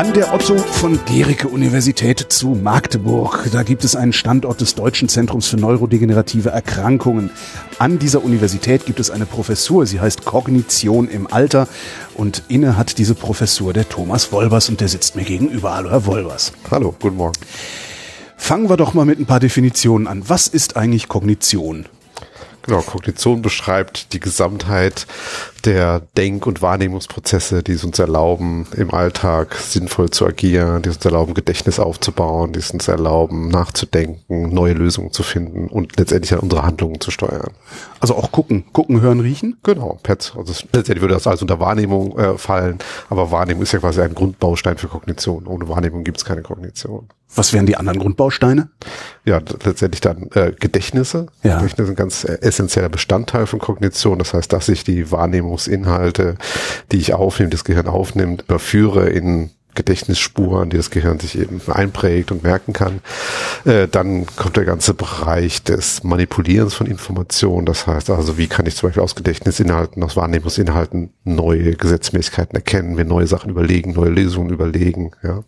An der Otto von Gericke Universität zu Magdeburg. Da gibt es einen Standort des Deutschen Zentrums für neurodegenerative Erkrankungen. An dieser Universität gibt es eine Professur, sie heißt Kognition im Alter und inne hat diese Professur der Thomas Wolbers und der sitzt mir gegenüber. Hallo, Herr Wolbers. Hallo, guten Morgen. Fangen wir doch mal mit ein paar Definitionen an. Was ist eigentlich Kognition? Genau, Kognition beschreibt die Gesamtheit der Denk- und Wahrnehmungsprozesse, die es uns erlauben, im Alltag sinnvoll zu agieren, die es uns erlauben, Gedächtnis aufzubauen, die es uns erlauben, nachzudenken, neue Lösungen zu finden und letztendlich an unsere Handlungen zu steuern. Also auch gucken, gucken, hören, riechen? Genau, Pets. Also letztendlich würde das alles unter Wahrnehmung äh, fallen, aber Wahrnehmung ist ja quasi ein Grundbaustein für Kognition. Ohne Wahrnehmung gibt es keine Kognition. Was wären die anderen Grundbausteine? Ja, letztendlich dann äh, Gedächtnisse. Ja. Gedächtnisse sind ein ganz äh, essentieller Bestandteil von Kognition. Das heißt, dass ich die Wahrnehmungsinhalte, die ich aufnehme, das Gehirn aufnimmt, überführe in Gedächtnisspuren, die das Gehirn sich eben einprägt und merken kann. Äh, dann kommt der ganze Bereich des Manipulierens von Informationen. Das heißt also, wie kann ich zum Beispiel aus Gedächtnisinhalten, aus Wahrnehmungsinhalten neue Gesetzmäßigkeiten erkennen, mir neue Sachen überlegen, neue Lösungen überlegen. Ja.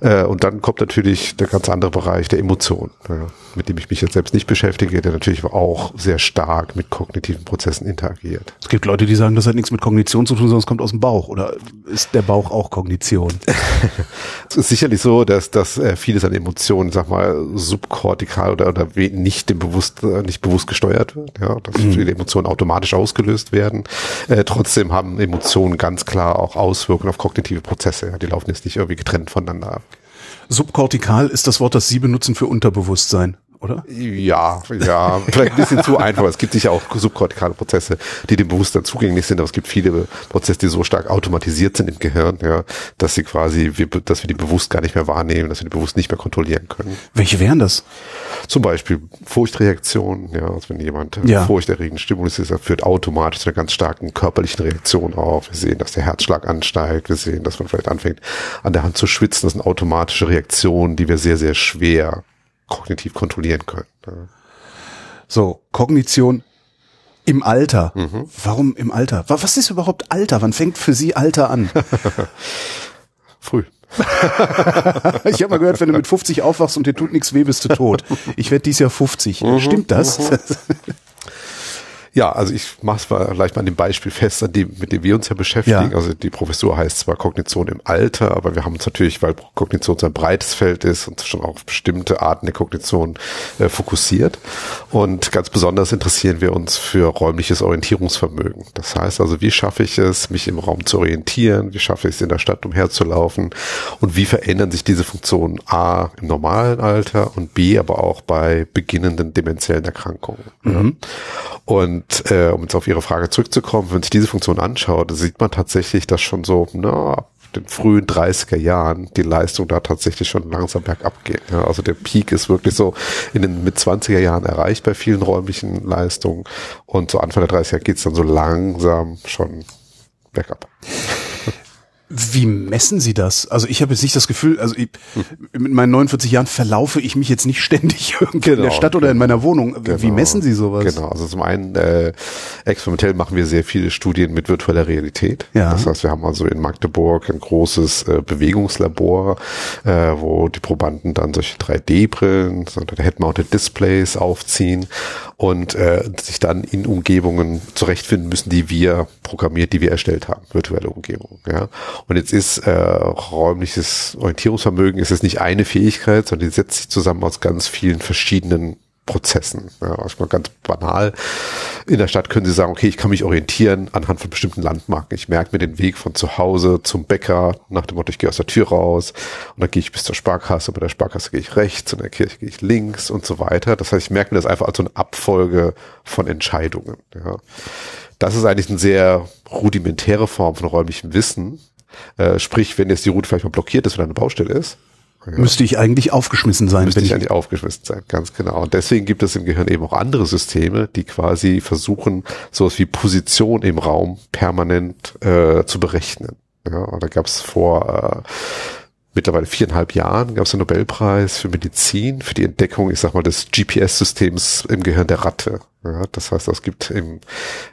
Äh, und dann kommt natürlich der ganz andere Bereich der Emotionen, ja, mit dem ich mich jetzt selbst nicht beschäftige, der natürlich auch sehr stark mit kognitiven Prozessen interagiert. Es gibt Leute, die sagen, das hat nichts mit Kognition zu tun, sondern es kommt aus dem Bauch. Oder ist der Bauch auch Kognition? es ist sicherlich so, dass, dass äh, vieles an Emotionen, sag mal, subkortikal oder, oder nicht dem bewusst, äh, nicht bewusst gesteuert wird, ja, dass mhm. viele Emotionen automatisch ausgelöst werden. Äh, trotzdem haben Emotionen ganz klar auch Auswirkungen auf kognitive Prozesse. Ja, die laufen jetzt nicht irgendwie getrennt voneinander ab. Subkortikal ist das Wort, das Sie benutzen für Unterbewusstsein oder? Ja, ja, vielleicht ein bisschen zu einfach. Es gibt sicher auch subkortikale Prozesse, die dem Bewusstsein zugänglich sind, aber es gibt viele Prozesse, die so stark automatisiert sind im Gehirn, ja, dass sie quasi, wir, dass wir die bewusst gar nicht mehr wahrnehmen, dass wir die bewusst nicht mehr kontrollieren können. Welche wären das? Zum Beispiel Furchtreaktionen, ja, also wenn jemand ja. furchterregend Stimulus ist, das führt automatisch zu einer ganz starken körperlichen Reaktion auf. Wir sehen, dass der Herzschlag ansteigt, wir sehen, dass man vielleicht anfängt, an der Hand zu schwitzen. Das sind automatische Reaktionen, die wir sehr, sehr schwer kognitiv kontrollieren können. So, Kognition im Alter. Mhm. Warum im Alter? Was ist überhaupt Alter? Wann fängt für Sie Alter an? Früh. ich habe mal gehört, wenn du mit 50 aufwachst und dir tut nichts weh, bist du tot. Ich werde dies Jahr 50. Mhm. Stimmt das? Mhm. Ja, also ich mache es vielleicht mal an dem Beispiel fest, an dem, mit dem wir uns ja beschäftigen. Ja. Also die Professur heißt zwar Kognition im Alter, aber wir haben uns natürlich, weil Kognition so ein breites Feld ist und schon auf bestimmte Arten der Kognition äh, fokussiert. Und ganz besonders interessieren wir uns für räumliches Orientierungsvermögen. Das heißt also, wie schaffe ich es, mich im Raum zu orientieren? Wie schaffe ich es, in der Stadt umherzulaufen? Und wie verändern sich diese Funktionen A im normalen Alter und B aber auch bei beginnenden dementiellen Erkrankungen? Mhm. Und und äh, um jetzt auf Ihre Frage zurückzukommen, wenn sich diese Funktion anschaut, sieht man tatsächlich, dass schon so, na, ab den frühen 30er Jahren die Leistung da tatsächlich schon langsam bergab geht. Ja, also der Peak ist wirklich so in den mit 20er Jahren erreicht bei vielen räumlichen Leistungen und so Anfang der 30er geht es dann so langsam schon bergab. Wie messen Sie das? Also ich habe jetzt nicht das Gefühl, also ich, mit meinen 49 Jahren verlaufe ich mich jetzt nicht ständig irgendwo genau, in der genau, Stadt oder genau. in meiner Wohnung. Wie genau, messen Sie sowas? Genau, also zum einen äh, experimentell machen wir sehr viele Studien mit virtueller Realität. Ja. Das heißt, wir haben also in Magdeburg ein großes äh, Bewegungslabor, äh, wo die Probanden dann solche 3D-Brillen, so Head-Mounted Displays aufziehen und äh, sich dann in Umgebungen zurechtfinden müssen, die wir programmiert, die wir erstellt haben, virtuelle Umgebungen. Ja. Und jetzt ist äh, räumliches Orientierungsvermögen ist es nicht eine Fähigkeit, sondern die setzt sich zusammen aus ganz vielen verschiedenen Prozessen. Ja, also mal ganz banal. In der Stadt können Sie sagen, okay, ich kann mich orientieren anhand von bestimmten Landmarken. Ich merke mir den Weg von zu Hause zum Bäcker nach dem Motto, ich gehe aus der Tür raus und dann gehe ich bis zur Sparkasse. Bei der Sparkasse gehe ich rechts und in der Kirche gehe ich links und so weiter. Das heißt, ich merke mir das einfach als so eine Abfolge von Entscheidungen. Ja. Das ist eigentlich eine sehr rudimentäre Form von räumlichem Wissen, äh, sprich, wenn jetzt die Route vielleicht mal blockiert ist oder eine Baustelle ist, Ja. Müsste ich eigentlich aufgeschmissen sein. Müsste ich eigentlich aufgeschmissen sein, ganz genau. Und deswegen gibt es im Gehirn eben auch andere Systeme, die quasi versuchen, sowas wie Position im Raum permanent äh, zu berechnen. Ja, und da gab es vor äh, mittlerweile viereinhalb Jahren gab es einen Nobelpreis für Medizin für die Entdeckung, ich sag mal, des GPS-Systems im Gehirn der Ratte. Ja, das heißt, es gibt im,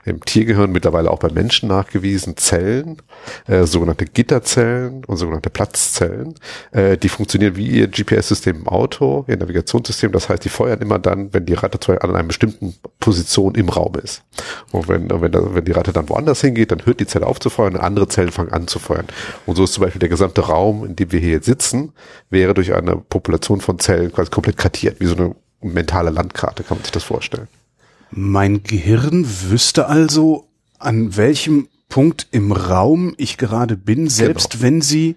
im Tiergehirn mittlerweile auch bei Menschen nachgewiesen Zellen, äh, sogenannte Gitterzellen und sogenannte Platzzellen. Äh, die funktionieren wie ihr GPS-System im Auto, ihr Navigationssystem. Das heißt, die feuern immer dann, wenn die Ratte an einer bestimmten Position im Raum ist. Und wenn, wenn, wenn die Ratte dann woanders hingeht, dann hört die Zelle auf zu feuern und andere Zellen fangen an zu feuern. Und so ist zum Beispiel der gesamte Raum, in dem wir hier jetzt sitzen, wäre durch eine Population von Zellen quasi komplett kartiert, wie so eine mentale Landkarte, kann man sich das vorstellen. Mein Gehirn wüsste also, an welchem Punkt im Raum ich gerade bin, selbst genau. wenn sie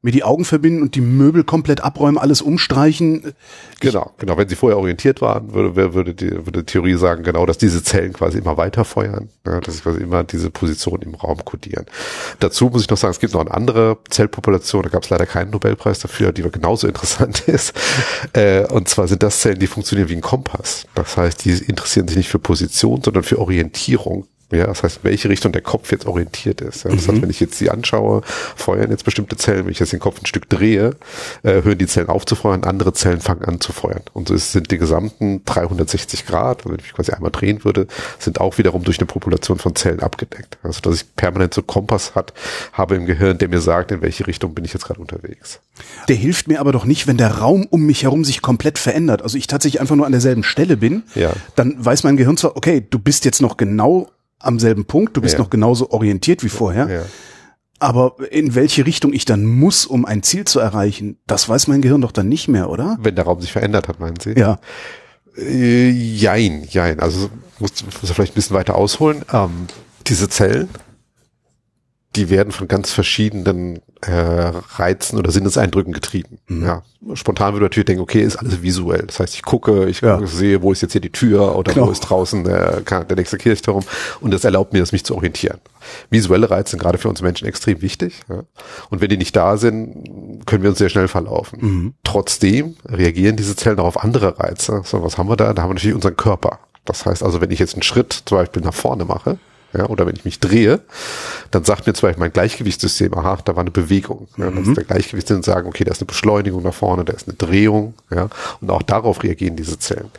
mir die Augen verbinden und die Möbel komplett abräumen, alles umstreichen. Genau, genau. Wenn sie vorher orientiert waren, würde, würde, die, würde Theorie sagen, genau, dass diese Zellen quasi immer weiter feuern, ja, dass sie quasi immer diese Position im Raum kodieren. Dazu muss ich noch sagen, es gibt noch eine andere Zellpopulation, da gab es leider keinen Nobelpreis dafür, die genauso interessant ist. Äh, und zwar sind das Zellen, die funktionieren wie ein Kompass. Das heißt, die interessieren sich nicht für Position, sondern für Orientierung. Ja, das heißt, welche Richtung der Kopf jetzt orientiert ist. Ja, das mhm. heißt, wenn ich jetzt sie anschaue, feuern jetzt bestimmte Zellen. Wenn ich jetzt den Kopf ein Stück drehe, äh, hören die Zellen auf zu feuern, andere Zellen fangen an zu feuern. Und so sind die gesamten 360 Grad, also wenn ich mich quasi einmal drehen würde, sind auch wiederum durch eine Population von Zellen abgedeckt. Also, dass ich permanent so Kompass hat, habe im Gehirn, der mir sagt, in welche Richtung bin ich jetzt gerade unterwegs. Der hilft mir aber doch nicht, wenn der Raum um mich herum sich komplett verändert. Also ich tatsächlich einfach nur an derselben Stelle bin. Ja. Dann weiß mein Gehirn zwar, okay, du bist jetzt noch genau am selben Punkt, du bist ja. noch genauso orientiert wie vorher. Ja. Aber in welche Richtung ich dann muss, um ein Ziel zu erreichen, das weiß mein Gehirn doch dann nicht mehr, oder? Wenn der Raum sich verändert hat, meinen Sie? Ja. Äh, jein, jein. Also muss, muss vielleicht ein bisschen weiter ausholen. Ähm, diese Zellen, die werden von ganz verschiedenen äh, Reizen oder Sinneseindrücken getrieben. Mhm. Ja, spontan würde natürlich denken, okay, ist alles visuell. Das heißt, ich gucke, ich ja. sehe, wo ist jetzt hier die Tür oder genau. wo ist draußen der, der nächste Kirchturm und das erlaubt mir, das mich zu orientieren. Visuelle Reize sind gerade für uns Menschen extrem wichtig. Ja? Und wenn die nicht da sind, können wir uns sehr schnell verlaufen. Mhm. Trotzdem reagieren diese Zellen auch auf andere Reize. So, was haben wir da? Da haben wir natürlich unseren Körper. Das heißt also, wenn ich jetzt einen Schritt zum Beispiel nach vorne mache, ja, oder wenn ich mich drehe, dann sagt mir zum Beispiel mein Gleichgewichtssystem, aha, da war eine Bewegung. Ja, das ist der Gleichgewichtssinn sagen, okay, da ist eine Beschleunigung nach vorne, da ist eine Drehung, ja, und auch darauf reagieren diese Zellen.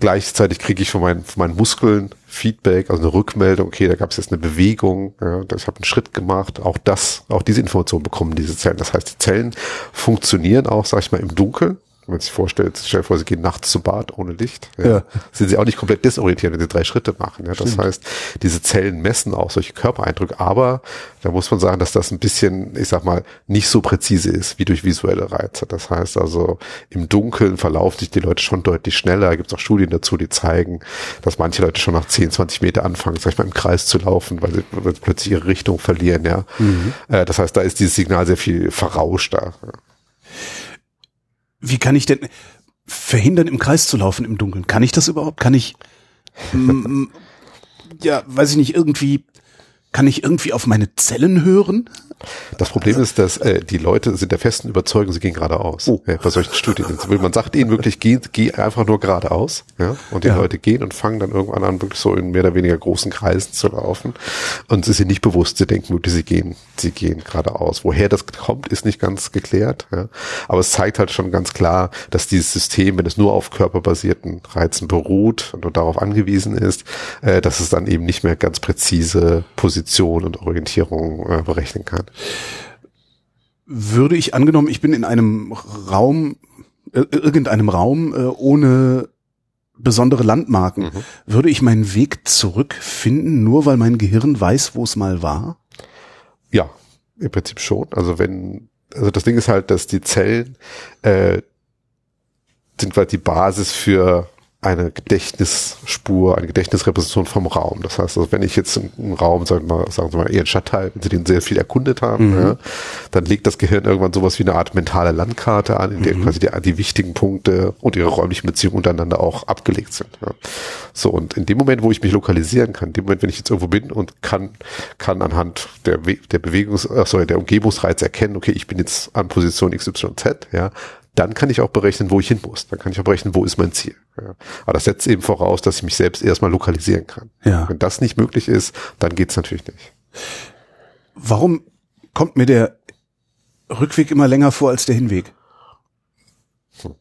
Gleichzeitig kriege ich von meinen, von meinen Muskeln Feedback, also eine Rückmeldung, okay, da gab es jetzt eine Bewegung, ja, ich habe einen Schritt gemacht, auch das, auch diese Information bekommen diese Zellen. Das heißt, die Zellen funktionieren auch, sag ich mal, im Dunkeln, wenn man sich vorstellt, stell dir vor, sie gehen nachts zu Bad ohne Licht, ja, ja. sind sie auch nicht komplett desorientiert, wenn sie drei Schritte machen. Ja. Das Stimmt. heißt, diese Zellen messen auch solche Körpereindrücke, aber da muss man sagen, dass das ein bisschen, ich sag mal, nicht so präzise ist wie durch visuelle Reize. Das heißt also, im Dunkeln verlaufen sich die Leute schon deutlich schneller. Da gibt es auch Studien dazu, die zeigen, dass manche Leute schon nach 10, 20 Meter anfangen, sag ich mal, im Kreis zu laufen, weil sie, weil sie plötzlich ihre Richtung verlieren. Ja. Mhm. Äh, das heißt, da ist dieses Signal sehr viel verrauschter. Ja wie kann ich denn verhindern, im Kreis zu laufen im Dunkeln? Kann ich das überhaupt? Kann ich, ja, weiß ich nicht, irgendwie, kann ich irgendwie auf meine Zellen hören? Das Problem ist, dass äh, die Leute sind der festen Überzeugung, sie gehen geradeaus. Oh. Ja, bei solchen Studien. Man sagt ihnen wirklich, geh, geh einfach nur geradeaus. Ja? Und die ja. Leute gehen und fangen dann irgendwann an, wirklich so in mehr oder weniger großen Kreisen zu laufen. Und sie sind nicht bewusst, sie denken wirklich, sie gehen, sie gehen geradeaus. Woher das kommt, ist nicht ganz geklärt. Ja? Aber es zeigt halt schon ganz klar, dass dieses System, wenn es nur auf körperbasierten Reizen beruht und darauf angewiesen ist, äh, dass es dann eben nicht mehr ganz präzise Position und Orientierung äh, berechnen kann. Würde ich angenommen, ich bin in einem Raum, äh, irgendeinem Raum äh, ohne besondere Landmarken, mhm. würde ich meinen Weg zurückfinden, nur weil mein Gehirn weiß, wo es mal war? Ja, im Prinzip schon. Also wenn, also das Ding ist halt, dass die Zellen äh, sind halt die Basis für eine Gedächtnisspur, eine Gedächtnisrepräsentation vom Raum. Das heißt, also wenn ich jetzt einen Raum, sagen wir mal, sagen wir mal eher einen Stadtteil, wenn Sie den sehr viel erkundet haben, mhm. ja, dann legt das Gehirn irgendwann sowas wie eine Art mentale Landkarte an, in der mhm. quasi die, die, wichtigen Punkte und ihre räumlichen Beziehungen untereinander auch abgelegt sind. Ja. So, und in dem Moment, wo ich mich lokalisieren kann, in dem Moment, wenn ich jetzt irgendwo bin und kann, kann anhand der, der Bewegungs, äh, sorry, der Umgebungsreize erkennen, okay, ich bin jetzt an Position XYZ, ja, dann kann ich auch berechnen, wo ich hin muss. Dann kann ich auch berechnen, wo ist mein Ziel. Ja. Aber das setzt eben voraus, dass ich mich selbst erstmal lokalisieren kann. Ja. Wenn das nicht möglich ist, dann geht's natürlich nicht. Warum kommt mir der Rückweg immer länger vor als der Hinweg? Hm.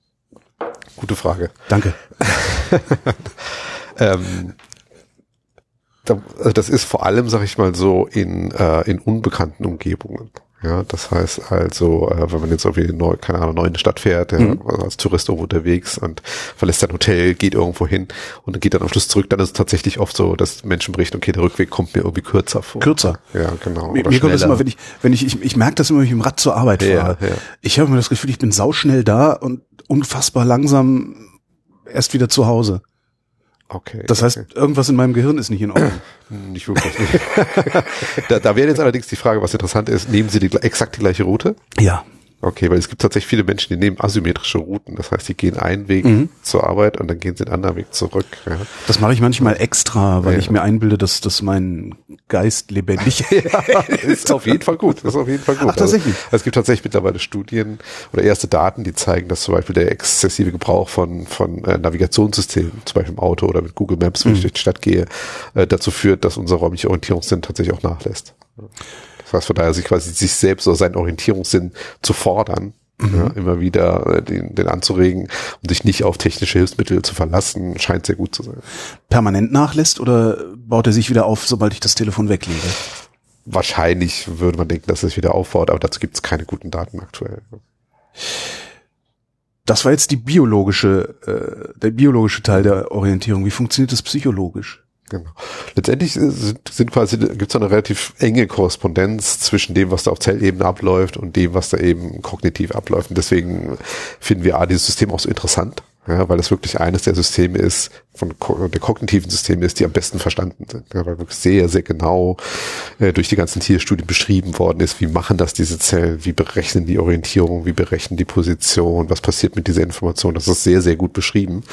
Gute Frage. Danke. ähm, das ist vor allem, sag ich mal so, in, äh, in unbekannten Umgebungen. Ja, das heißt also, äh, wenn man jetzt irgendwie neu, keine Ahnung, neu in die Stadt fährt, ja, mhm. als Tourist irgendwo unterwegs und verlässt sein Hotel, geht irgendwo hin und geht dann am Schluss zurück, dann ist es tatsächlich oft so, dass Menschen berichten, okay, der Rückweg kommt mir irgendwie kürzer vor. Kürzer? Ja, genau. Mir, mir kommt das immer, wenn ich, wenn ich, ich, ich merke das immer, wenn ich im Rad zur Arbeit fahre. Ja, ja. Ich habe immer das Gefühl, ich bin sauschnell da und unfassbar langsam erst wieder zu Hause. Okay. Das heißt, okay. irgendwas in meinem Gehirn ist nicht in Ordnung. Nicht wirklich. da, da wäre jetzt allerdings die Frage, was interessant ist, nehmen Sie die, exakt die gleiche Route? Ja. Okay, weil es gibt tatsächlich viele Menschen, die nehmen asymmetrische Routen. Das heißt, die gehen einen Weg mhm. zur Arbeit und dann gehen sie einen anderen Weg zurück. Ja. Das mache ich manchmal extra, weil ja. ich mir einbilde, dass, dass mein Geist lebendig ist. auf jeden Fall gut. Das ist auf jeden Fall gut. Ach, tatsächlich. Also, es gibt tatsächlich mittlerweile Studien oder erste Daten, die zeigen, dass zum Beispiel der exzessive Gebrauch von, von äh, Navigationssystemen, zum Beispiel im Auto oder mit Google Maps, wenn mhm. ich durch die Stadt gehe, äh, dazu führt, dass unser räumliche Orientierungssinn tatsächlich auch nachlässt. Heißt, von daher sich quasi sich selbst oder seinen Orientierungssinn zu fordern, mhm. ja, immer wieder äh, den, den anzuregen und sich nicht auf technische Hilfsmittel zu verlassen, scheint sehr gut zu sein. Permanent nachlässt oder baut er sich wieder auf, sobald ich das Telefon weglege? Wahrscheinlich würde man denken, dass es wieder aufbaut, aber dazu gibt es keine guten Daten aktuell. Das war jetzt die biologische, äh, der biologische Teil der Orientierung. Wie funktioniert das psychologisch? Genau. Letztendlich sind, sind quasi, gibt es eine relativ enge Korrespondenz zwischen dem, was da auf Zellebene abläuft und dem, was da eben kognitiv abläuft. Und deswegen finden wir A, dieses System auch so interessant, ja, weil es wirklich eines der Systeme ist, von der kognitiven Systeme ist, die am besten verstanden sind, ja, weil wirklich sehr, sehr genau äh, durch die ganzen Tierstudien beschrieben worden ist, wie machen das diese Zellen, wie berechnen die Orientierung, wie berechnen die Position, was passiert mit dieser Information. Das ist sehr, sehr gut beschrieben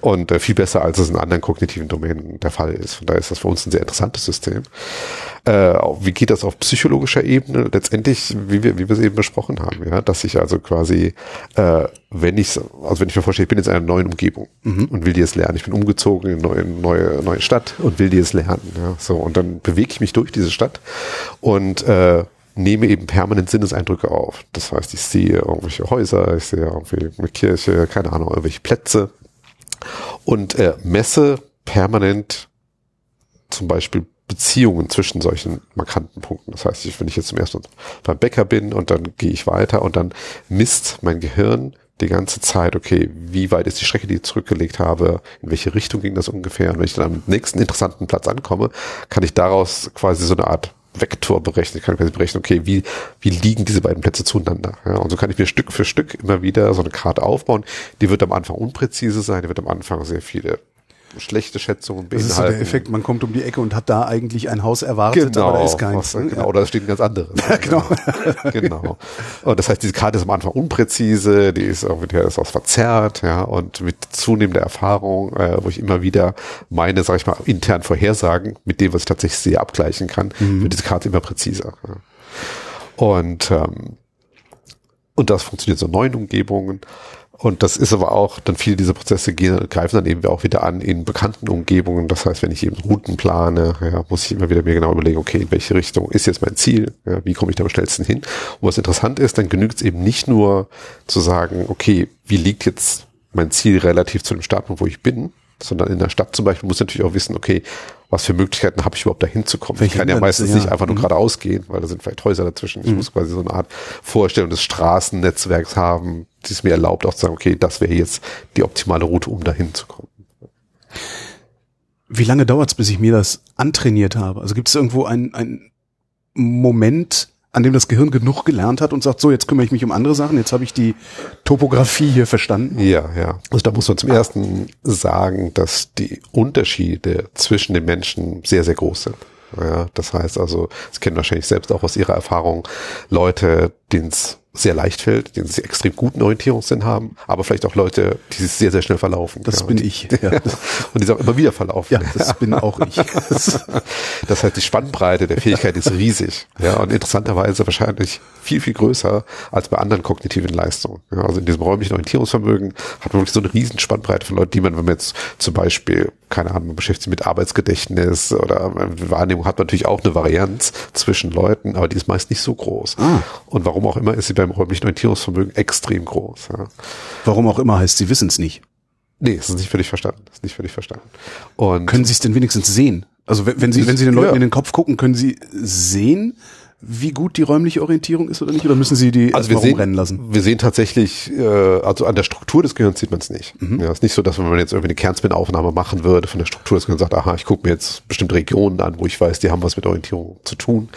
und äh, viel besser, als es in anderen kognitiven Domänen der Fall ist. Von daher ist das für uns ein sehr interessantes System. Äh, wie geht das auf psychologischer Ebene? Letztendlich, wie wir, wie wir es eben besprochen haben, ja, dass ich also quasi, äh, wenn ich, also wenn ich mir vorstelle, ich bin jetzt in einer neuen Umgebung mhm. und will die jetzt lernen, ich bin umgezogen in eine neue, neue, neue Stadt und will die jetzt lernen, ja, so und dann bewege ich mich durch diese Stadt und äh, nehme eben permanent Sinneseindrücke auf. Das heißt, ich sehe irgendwelche Häuser, ich sehe irgendwie eine Kirche, keine Ahnung, irgendwelche Plätze und äh, messe permanent zum Beispiel Beziehungen zwischen solchen markanten Punkten. Das heißt, wenn ich jetzt zum ersten Mal beim Bäcker bin und dann gehe ich weiter und dann misst mein Gehirn die ganze Zeit, okay, wie weit ist die Strecke, die ich zurückgelegt habe, in welche Richtung ging das ungefähr. Und wenn ich dann am nächsten interessanten Platz ankomme, kann ich daraus quasi so eine Art Vektor berechnen. Ich kann quasi berechnen, okay, wie, wie liegen diese beiden Plätze zueinander. Ja, und so kann ich mir Stück für Stück immer wieder so eine Karte aufbauen. Die wird am Anfang unpräzise sein, die wird am Anfang sehr viele schlechte Schätzungen beinhalten. Das ist so der Effekt, man kommt um die Ecke und hat da eigentlich ein Haus erwartet, genau, aber da ist keins. Was? Genau, ja. oder da steht ein ganz anderes. Ja, genau. genau. Und das heißt, diese Karte ist am Anfang unpräzise, die ist irgendwie, die ist auch verzerrt, ja, und mit zunehmender Erfahrung, äh, wo ich immer wieder meine, sag ich mal, intern Vorhersagen mit dem, was ich tatsächlich sehe, abgleichen kann, mhm. wird diese Karte immer präziser. Ja. Und ähm, und das funktioniert so in neuen Umgebungen. Und das ist aber auch, dann viele dieser Prozesse gehen, greifen dann eben auch wieder an in bekannten Umgebungen. Das heißt, wenn ich eben Routen plane, ja, muss ich immer wieder mir genau überlegen, okay, in welche Richtung ist jetzt mein Ziel? Ja, wie komme ich da am schnellsten hin? Und was interessant ist, dann genügt es eben nicht nur zu sagen, okay, wie liegt jetzt mein Ziel relativ zu dem Startpunkt, wo ich bin, sondern in der Stadt zum Beispiel muss ich natürlich auch wissen, okay, was für Möglichkeiten habe ich überhaupt da hinzukommen? Ich kann ja meistens ja. nicht einfach nur mhm. geradeaus gehen, weil da sind vielleicht Häuser dazwischen. Ich mhm. muss quasi so eine Art Vorstellung des Straßennetzwerks haben, die es mir erlaubt, auch zu sagen, okay, das wäre jetzt die optimale Route, um da hinzukommen. Wie lange dauert es, bis ich mir das antrainiert habe? Also gibt es irgendwo einen, einen Moment, an dem das Gehirn genug gelernt hat und sagt, so, jetzt kümmere ich mich um andere Sachen, jetzt habe ich die Topografie hier verstanden? Ja, ja. Also da muss man zum ersten sagen, dass die Unterschiede zwischen den Menschen sehr, sehr groß sind. Ja, das heißt also, Sie kennen wahrscheinlich selbst auch aus Ihrer Erfahrung Leute, denen es sehr leicht fällt, die einen extrem guten Orientierungssinn haben, aber vielleicht auch Leute, die sich sehr, sehr schnell verlaufen. Das ja, bin ich. Ja. und die sich auch immer wieder verlaufen. Ja, das bin auch ich. das heißt, die Spannbreite der Fähigkeit ist riesig. Ja, und interessanterweise wahrscheinlich viel, viel größer als bei anderen kognitiven Leistungen. Ja, also in diesem räumlichen Orientierungsvermögen hat man wirklich so eine riesen Spannbreite von Leuten, die man, wenn man jetzt zum Beispiel, keine Ahnung, man beschäftigt sich mit Arbeitsgedächtnis oder Wahrnehmung, hat natürlich auch eine Varianz zwischen Leuten, aber die ist meist nicht so groß. Ah. Und warum auch immer ist sie beim räumlichen Orientierungsvermögen extrem groß. Ja. Warum auch immer heißt, sie wissen es nicht. Nee, das ist nicht völlig verstanden. Das ist nicht völlig verstanden. Und können Sie es denn wenigstens sehen? Also wenn, wenn Sie, wenn Sie den Leuten ja. in den Kopf gucken, können Sie sehen, wie gut die räumliche Orientierung ist oder nicht? Oder müssen Sie die also wir sehen, rennen lassen? Wir sehen tatsächlich, äh, also an der Struktur des Gehirns sieht man es nicht. Mhm. Ja, ist nicht so, dass wenn man jetzt irgendwie eine Kernspin-Aufnahme machen würde von der Struktur des Gehirns sagt, aha, ich gucke mir jetzt bestimmte Regionen an, wo ich weiß, die haben was mit Orientierung zu tun,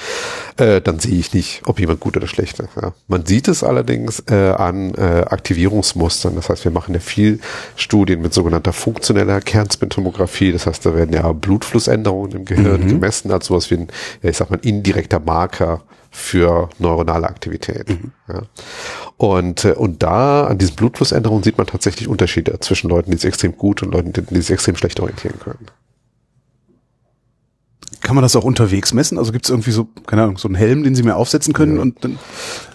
äh, dann sehe ich nicht, ob jemand gut oder schlecht ist. Ja. Man sieht es allerdings äh, an äh, Aktivierungsmustern. Das heißt, wir machen ja viel Studien mit sogenannter funktioneller Kernspintomographie. Das heißt, da werden ja Blutflussänderungen im Gehirn mhm. gemessen als sowas wie ein, ja, ich sag mal, indirekter Marker für neuronale Aktivität. Mhm. Ja. Und, äh, und da an diesen Blutflussänderungen sieht man tatsächlich Unterschiede zwischen Leuten, die sich extrem gut und Leuten, die sich extrem schlecht orientieren können. Kann man das auch unterwegs messen? Also gibt es irgendwie so, keine Ahnung, so einen Helm, den Sie mir aufsetzen können ja. und dann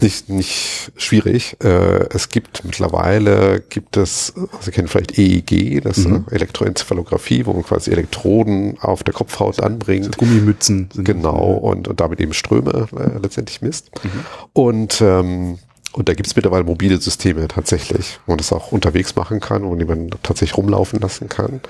nicht nicht schwierig. Äh, es gibt mittlerweile gibt es, Sie kennen vielleicht EEG, das mhm. Elektroenzephalographie, wo man quasi Elektroden auf der Kopfhaut anbringt. So Gummimützen sind genau und, und damit eben Ströme äh, letztendlich misst. Mhm. Und ähm, und da gibt es mittlerweile mobile Systeme tatsächlich, wo man das auch unterwegs machen kann, wo man tatsächlich rumlaufen lassen kann.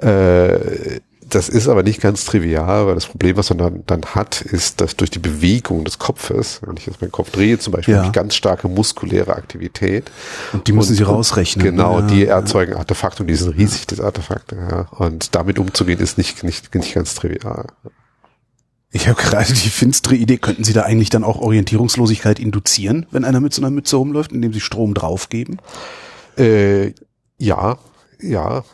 Äh, das ist aber nicht ganz trivial, weil das Problem, was man dann, dann hat, ist, dass durch die Bewegung des Kopfes, wenn ich jetzt meinen Kopf drehe, zum Beispiel, ja. habe ich ganz starke muskuläre Aktivität. Und die müssen und, Sie rausrechnen. Genau, ja, die erzeugen Artefakte und die sind riesig, das Artefakte. Ja. Und damit umzugehen, ist nicht, nicht, nicht ganz trivial. Ich habe gerade die finstere Idee, könnten Sie da eigentlich dann auch Orientierungslosigkeit induzieren, wenn einer mit so einer Mütze rumläuft, indem Sie Strom draufgeben? Äh, ja, ja,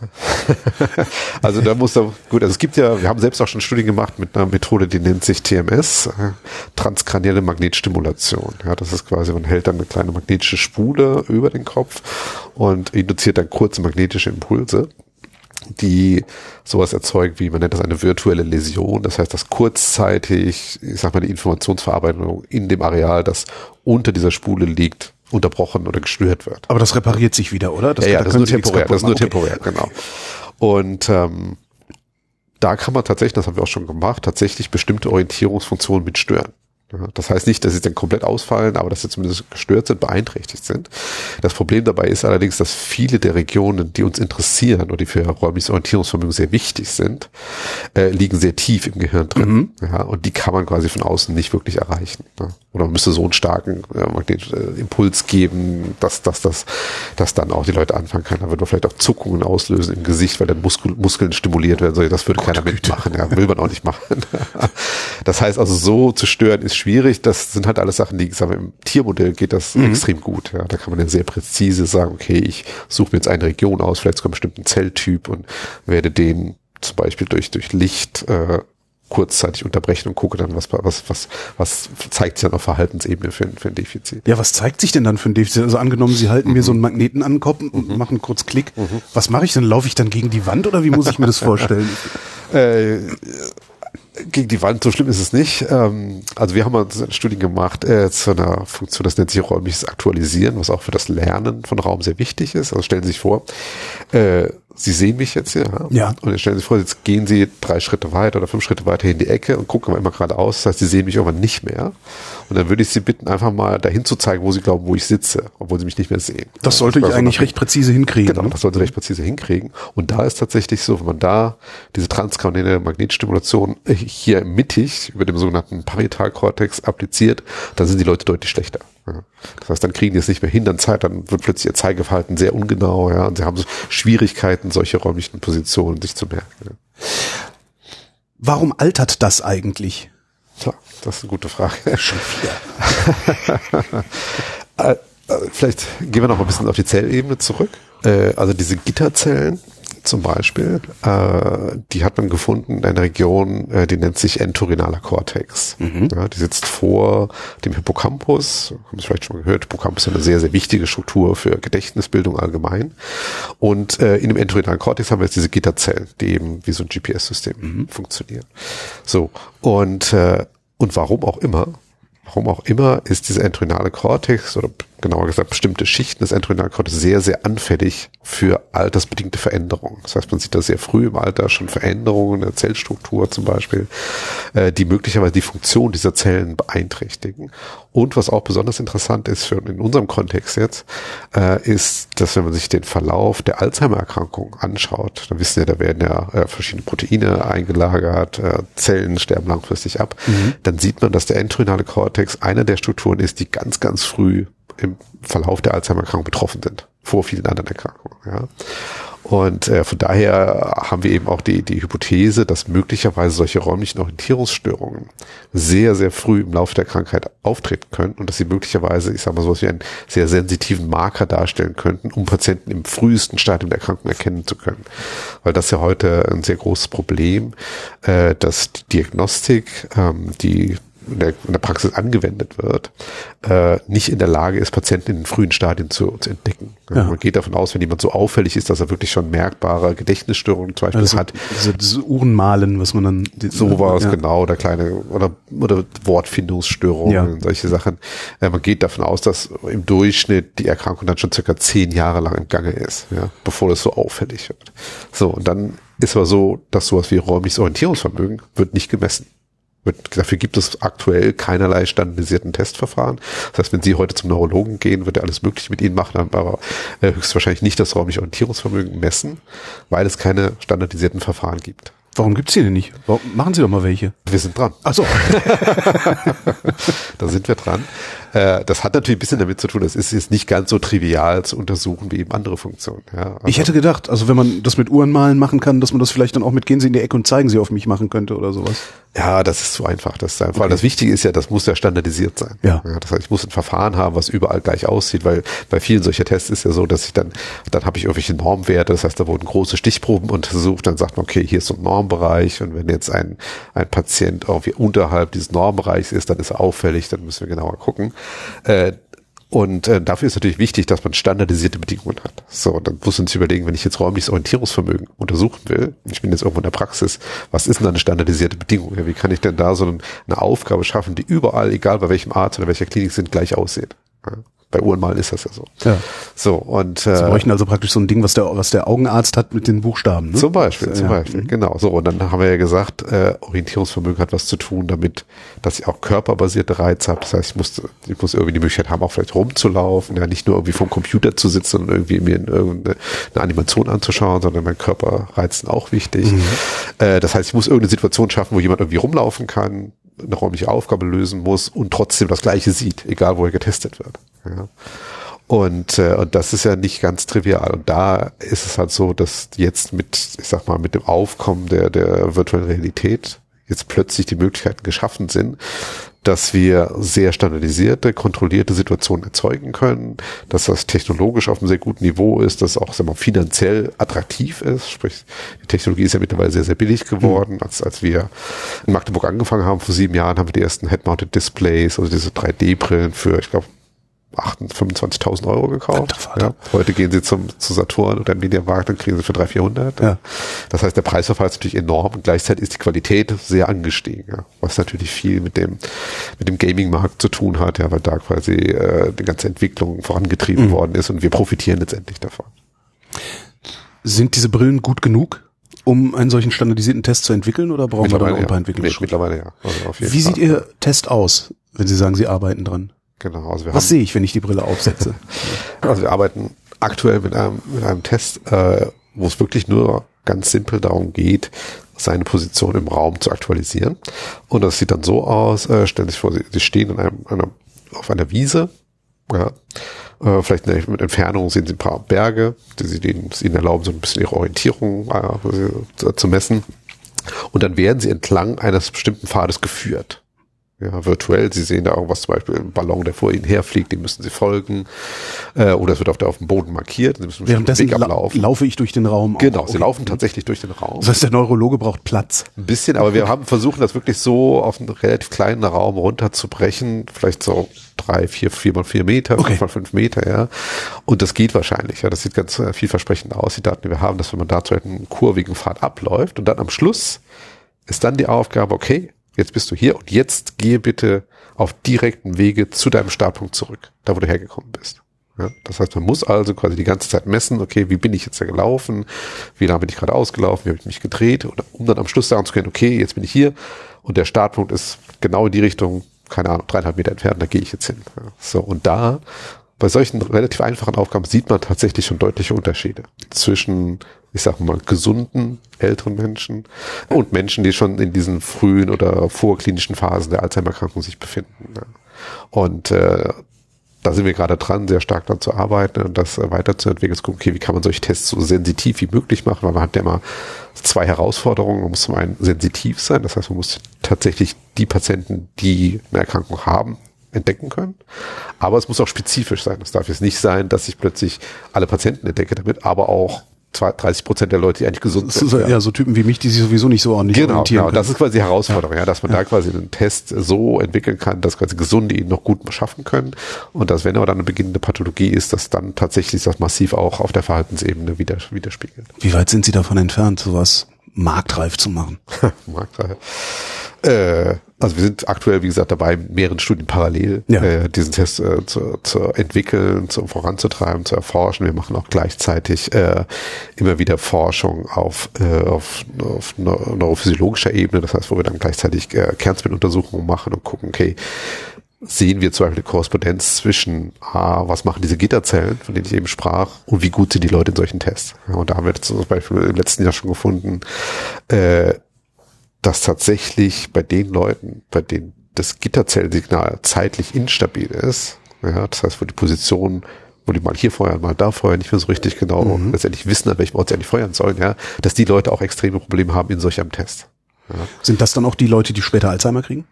also da muss er, gut, also es gibt ja, wir haben selbst auch schon Studien gemacht mit einer Methode, die nennt sich TMS, äh, transkranielle Magnetstimulation. Ja, das ist quasi, man hält dann eine kleine magnetische Spule über den Kopf und induziert dann kurze magnetische Impulse die sowas erzeugt, wie man nennt das eine virtuelle Läsion. Das heißt, dass kurzzeitig, ich sag mal, die Informationsverarbeitung in dem Areal, das unter dieser Spule liegt, unterbrochen oder gestört wird. Aber das repariert sich wieder, oder? Das, ja, ja, da das ist nur temporär. Das ist nur temporär, okay. genau. Und ähm, da kann man tatsächlich, das haben wir auch schon gemacht, tatsächlich bestimmte Orientierungsfunktionen mit stören. Das heißt nicht, dass sie dann komplett ausfallen, aber dass sie zumindest gestört sind, beeinträchtigt sind. Das Problem dabei ist allerdings, dass viele der Regionen, die uns interessieren und die für räumliches Orientierungsvermögen sehr wichtig sind, äh, liegen sehr tief im Gehirn drin. Mhm. Ja, und die kann man quasi von außen nicht wirklich erreichen. Ne? Oder man müsste so einen starken äh, magnetischen äh, Impuls geben, dass, dass, dass, dass dann auch die Leute anfangen können. Da würde man vielleicht auch Zuckungen auslösen im Gesicht, weil dann Muskel, Muskeln stimuliert werden. Das würde Gott, keiner mitmachen. Ja, will man auch nicht machen. das heißt also, so zu stören ist schwierig. Das sind halt alles Sachen, die, sagen wir, im Tiermodell geht das mhm. extrem gut. Ja, da kann man dann sehr präzise sagen, okay, ich suche mir jetzt eine Region aus, vielleicht sogar einen bestimmten Zelltyp und werde den zum Beispiel durch, durch Licht äh, kurzzeitig unterbrechen und gucke dann, was, was, was, was zeigt sich dann auf Verhaltensebene für, für ein Defizit. Ja, was zeigt sich denn dann für ein Defizit? Also angenommen, Sie halten mhm. mir so einen Magneten an den Kopf und mhm. machen kurz Klick. Mhm. Was mache ich dann? Laufe ich dann gegen die Wand oder wie muss ich mir das vorstellen? äh, gegen die Wand, so schlimm ist es nicht. Ähm, also wir haben mal eine Studie gemacht äh, zu einer Funktion, das nennt sich räumliches Aktualisieren, was auch für das Lernen von Raum sehr wichtig ist. Also stellen Sie sich vor, äh, Sie sehen mich jetzt hier. Ja. Und jetzt stellen Sie sich vor, jetzt gehen Sie drei Schritte weiter oder fünf Schritte weiter in die Ecke und gucken immer geradeaus. Das heißt, Sie sehen mich irgendwann nicht mehr. Und dann würde ich Sie bitten, einfach mal dahin zu zeigen, wo Sie glauben, wo ich sitze, obwohl Sie mich nicht mehr sehen. Das sollte das ich eigentlich recht präzise hinkriegen. Genau, das sollte recht präzise hinkriegen. Und da ist tatsächlich so, wenn man da diese transkranielle Magnetstimulation hier mittig über dem sogenannten Paritalkortex appliziert, dann sind die Leute deutlich schlechter. Ja. Das heißt, dann kriegen die es nicht mehr hin, dann Zeit, dann wird plötzlich ihr Zeigeverhalten sehr ungenau, ja, und sie haben so Schwierigkeiten, solche räumlichen Positionen sich zu merken. Ja. Warum altert das eigentlich? Tja, das ist eine gute Frage. Schon wieder. Äh, äh, vielleicht gehen wir noch ein bisschen auf die Zellebene zurück. Äh, also diese Gitterzellen, zum Beispiel, äh, die hat man gefunden in einer Region, äh, die nennt sich entorinaler Cortex. Mhm. Ja, die sitzt vor dem Hippocampus, haben Sie vielleicht schon gehört, Hippocampus ist eine sehr, sehr wichtige Struktur für Gedächtnisbildung allgemein. Und äh, in dem entorhinalen Cortex haben wir jetzt diese Gitterzellen, die eben wie so ein GPS-System mhm. funktionieren. So, und, äh, und warum auch immer, warum auch immer, ist dieser entorhinale Cortex oder genauer gesagt bestimmte Schichten des Entorhinalkortes sehr, sehr anfällig für altersbedingte Veränderungen. Das heißt, man sieht da sehr früh im Alter schon Veränderungen in der Zellstruktur zum Beispiel, äh, die möglicherweise die Funktion dieser Zellen beeinträchtigen. Und was auch besonders interessant ist für in unserem Kontext jetzt, äh, ist, dass wenn man sich den Verlauf der Alzheimer-Erkrankung anschaut, dann wissen ja, da werden ja äh, verschiedene Proteine eingelagert, äh, Zellen sterben langfristig ab, mhm. dann sieht man, dass der entorhinale Kortex einer der Strukturen ist, die ganz, ganz früh im Verlauf der Alzheimer-Erkrankung betroffen sind, vor vielen anderen Erkrankungen. Ja. Und äh, von daher haben wir eben auch die, die Hypothese, dass möglicherweise solche räumlichen Orientierungsstörungen sehr, sehr früh im Laufe der Krankheit auftreten können und dass sie möglicherweise, ich sage mal so, wie einen sehr sensitiven Marker darstellen könnten, um Patienten im frühesten Stadium der Erkrankung erkennen zu können. Weil das ja heute ein sehr großes Problem, äh, dass die Diagnostik, ähm, die in der, in der Praxis angewendet wird, äh, nicht in der Lage ist, Patienten in den frühen Stadien zu, zu entdecken. Ja. Man geht davon aus, wenn jemand so auffällig ist, dass er wirklich schon merkbare Gedächtnisstörungen zum Beispiel also hat. Diese, diese Uhrenmalen, was man dann die, sowas ja. genau oder kleine oder oder Wortfindungsstörungen, ja. solche Sachen. Äh, man geht davon aus, dass im Durchschnitt die Erkrankung dann schon circa zehn Jahre lang im Gange ist, ja, bevor das so auffällig wird. So und dann ist aber so, dass sowas wie räumliches Orientierungsvermögen wird nicht gemessen. Dafür gibt es aktuell keinerlei standardisierten Testverfahren. Das heißt, wenn Sie heute zum Neurologen gehen, wird er alles Mögliche mit Ihnen machen, aber äh, höchstwahrscheinlich nicht das räumliche Orientierungsvermögen messen, weil es keine standardisierten Verfahren gibt. Warum gibt's die denn nicht? Warum, machen Sie doch mal welche. Wir sind dran. Ach so. da sind wir dran. Äh, das hat natürlich ein bisschen damit zu tun, das ist jetzt nicht ganz so trivial zu untersuchen wie eben andere Funktionen. Ja, ich hätte gedacht, also wenn man das mit Uhrenmalen machen kann, dass man das vielleicht dann auch mit gehen Sie in die Ecke und zeigen Sie auf mich machen könnte oder sowas. Ja, das ist zu einfach. Das ist einfach. Okay. Das Wichtige ist ja, das muss ja standardisiert sein. Ja. ja. Das heißt, ich muss ein Verfahren haben, was überall gleich aussieht, weil bei vielen solcher Tests ist ja so, dass ich dann, dann habe ich irgendwelche Normwerte, das heißt, da wurden große Stichproben untersucht, dann sagt man, okay, hier ist so ein Normbereich und wenn jetzt ein, ein Patient irgendwie unterhalb dieses Normbereichs ist, dann ist er auffällig, dann müssen wir genauer gucken. Äh, und äh, dafür ist natürlich wichtig, dass man standardisierte Bedingungen hat. So, dann muss man sich überlegen, wenn ich jetzt räumliches Orientierungsvermögen untersuchen will, ich bin jetzt irgendwo in der Praxis, was ist denn eine standardisierte Bedingung? Wie kann ich denn da so eine Aufgabe schaffen, die überall, egal bei welchem Arzt oder welcher Klinik sind, gleich aussieht? Ja? Bei Uhrenmalen ist das ja so. Ja. So, und, äh, Sie bräuchten also praktisch so ein Ding, was der, was der Augenarzt hat mit den Buchstaben. Ne? Zum Beispiel, zum ja. Beispiel, mhm. genau. So, und dann haben wir ja gesagt, äh, Orientierungsvermögen hat was zu tun damit, dass ich auch körperbasierte Reize habe. Das heißt, ich muss, ich muss irgendwie die Möglichkeit haben, auch vielleicht rumzulaufen, ja, nicht nur irgendwie vom Computer zu sitzen und irgendwie mir in irgendeine eine Animation anzuschauen, sondern mein Körper reizen auch wichtig. Mhm. Äh, das heißt, ich muss irgendeine Situation schaffen, wo jemand irgendwie rumlaufen kann, eine räumliche Aufgabe lösen muss und trotzdem das Gleiche sieht, egal wo er getestet wird. Ja. Und, äh, und das ist ja nicht ganz trivial. Und da ist es halt so, dass jetzt mit, ich sag mal, mit dem Aufkommen der, der virtuellen Realität jetzt plötzlich die Möglichkeiten geschaffen sind, dass wir sehr standardisierte, kontrollierte Situationen erzeugen können, dass das technologisch auf einem sehr guten Niveau ist, dass auch sagen wir, finanziell attraktiv ist. Sprich, die Technologie ist ja mittlerweile sehr, sehr billig geworden. Als, als wir in Magdeburg angefangen haben, vor sieben Jahren, haben wir die ersten Head-Mounted Displays, also diese 3D-Brillen für, ich glaube, 25.000 Euro gekauft. Ja. Heute gehen sie zum, zu Saturn oder Mediamarkt und kriegen sie für 300, 400. Ja. Das heißt, der Preisverfall ist natürlich enorm und gleichzeitig ist die Qualität sehr angestiegen, ja. was natürlich viel mit dem, mit dem Gaming-Markt zu tun hat, ja, weil da quasi äh, die ganze Entwicklung vorangetrieben mhm. worden ist und wir profitieren letztendlich davon. Sind diese Brillen gut genug? um einen solchen standardisierten Test zu entwickeln oder brauchen wir da noch ein paar ja. Entwicklungsschritte? Mittlerweile ja. Also Wie Fall. sieht Ihr Test aus, wenn Sie sagen, Sie arbeiten dran? Genau. Also Was sehe ich, wenn ich die Brille aufsetze? also wir arbeiten aktuell mit einem, mit einem Test, äh, wo es wirklich nur ganz simpel darum geht, seine Position im Raum zu aktualisieren. Und das sieht dann so aus, äh, stellen Sie sich vor, Sie, Sie stehen in einem, einer, auf einer Wiese, ja, äh, vielleicht mit Entfernung sehen Sie ein paar Berge, die Sie denen, Ihnen erlauben, so ein bisschen Ihre Orientierung äh, zu, zu messen. Und dann werden Sie entlang eines bestimmten Pfades geführt. Ja, virtuell. Sie sehen da irgendwas, zum Beispiel ein Ballon, der vor Ihnen herfliegt, dem müssen Sie folgen. Äh, oder es wird auf, der, auf dem Boden markiert. Sie müssen Währenddessen Weg ablaufen. laufe ich durch den Raum. Genau, auch. Sie okay. laufen tatsächlich durch den Raum. Das heißt, der Neurologe braucht Platz. Ein bisschen, aber wir haben versucht, das wirklich so auf einen relativ kleinen Raum runterzubrechen. Vielleicht so drei, vier, vier mal vier Meter, okay. fünf mal fünf Meter, ja. Und das geht wahrscheinlich, ja. Das sieht ganz äh, vielversprechend aus, die Daten, die wir haben, dass wenn man dazu halt einen kurvigen Pfad abläuft und dann am Schluss ist dann die Aufgabe, okay, jetzt bist du hier und jetzt gehe bitte auf direkten Wege zu deinem Startpunkt zurück, da wo du hergekommen bist. Ja, das heißt, man muss also quasi die ganze Zeit messen, okay, wie bin ich jetzt da gelaufen, wie lange bin ich gerade ausgelaufen, wie habe ich mich gedreht, oder, um dann am Schluss sagen zu können, okay, jetzt bin ich hier und der Startpunkt ist genau in die Richtung, keine Ahnung, dreieinhalb Meter entfernt, da gehe ich jetzt hin. Ja, so, und da, bei solchen relativ einfachen Aufgaben sieht man tatsächlich schon deutliche Unterschiede zwischen ich sag mal, gesunden älteren Menschen und Menschen, die schon in diesen frühen oder vorklinischen Phasen der Alzheimer-Erkrankung sich befinden. Und äh, da sind wir gerade dran, sehr stark daran zu arbeiten und das äh, weiterzuentwickeln, zu gucken, okay, wie kann man solche Tests so sensitiv wie möglich machen, weil man hat ja immer zwei Herausforderungen. Man muss zum einen sensitiv sein, das heißt, man muss tatsächlich die Patienten, die eine Erkrankung haben, entdecken können. Aber es muss auch spezifisch sein. Es darf jetzt nicht sein, dass ich plötzlich alle Patienten entdecke damit, aber auch 30 Prozent der Leute, die eigentlich gesund sind. So, ja. so Typen wie mich, die sich sowieso nicht so ordentlich genau, orientieren genau. Das ist quasi die Herausforderung, ja, ja dass man ja. da quasi einen Test so entwickeln kann, dass quasi Gesunde ihn noch gut schaffen können und dass, wenn aber dann eine beginnende Pathologie ist, dass dann tatsächlich das massiv auch auf der Verhaltensebene wieder, widerspiegelt. Wie weit sind Sie davon entfernt, sowas marktreif zu machen? marktreif. Äh, also wir sind aktuell, wie gesagt, dabei, mehreren Studien parallel ja. äh, diesen Test äh, zu, zu entwickeln, zu, voranzutreiben, zu erforschen. Wir machen auch gleichzeitig äh, immer wieder Forschung auf, äh, auf, auf neurophysiologischer Ebene, das heißt, wo wir dann gleichzeitig äh, Kernspinuntersuchungen machen und gucken, okay, sehen wir zum Beispiel eine Korrespondenz zwischen, ah, was machen diese Gitterzellen, von denen ich eben sprach, und wie gut sind die Leute in solchen Tests. Ja, und da haben wir zum Beispiel im letzten Jahr schon gefunden, äh, dass tatsächlich bei den Leuten, bei denen das Gitterzellsignal zeitlich instabil ist, ja, das heißt, wo die Position, wo die mal hier feuern, mal da feuern, nicht mehr so richtig genau mhm. letztendlich wissen, an welchem Ort sie eigentlich feuern sollen, ja, dass die Leute auch extreme Probleme haben in solch einem Test. Ja. Sind das dann auch die Leute, die später Alzheimer kriegen?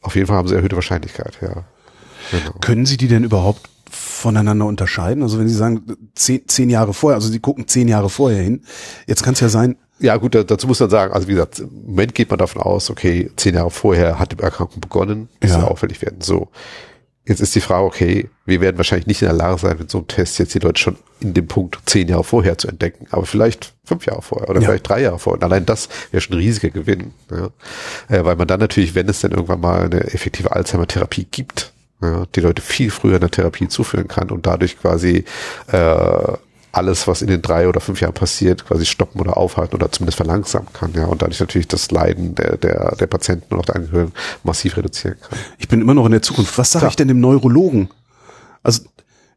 Auf jeden Fall haben sie erhöhte Wahrscheinlichkeit, ja. Genau. Können Sie die denn überhaupt voneinander unterscheiden? Also wenn Sie sagen, zehn, zehn Jahre vorher, also Sie gucken zehn Jahre vorher hin, jetzt kann es ja sein, ja, gut, dazu muss man sagen, also wie gesagt, im Moment geht man davon aus, okay, zehn Jahre vorher hat die Erkrankung begonnen, bis ja. auffällig werden. So. Jetzt ist die Frage, okay, wir werden wahrscheinlich nicht in der Lage sein, mit so einem Test jetzt die Leute schon in dem Punkt zehn Jahre vorher zu entdecken, aber vielleicht fünf Jahre vorher oder ja. vielleicht drei Jahre vorher. Und allein das wäre schon ein riesiger Gewinn, ja. Äh, weil man dann natürlich, wenn es denn irgendwann mal eine effektive Alzheimer-Therapie gibt, ja, die Leute viel früher einer Therapie zuführen kann und dadurch quasi äh, alles, was in den drei oder fünf Jahren passiert, quasi stoppen oder aufhalten oder zumindest verlangsamen kann, ja, und dadurch natürlich das Leiden der, der, der Patienten und auch der Angehörigen massiv reduzieren kann. Ich bin immer noch in der Zukunft. Was sage ich denn dem Neurologen? Also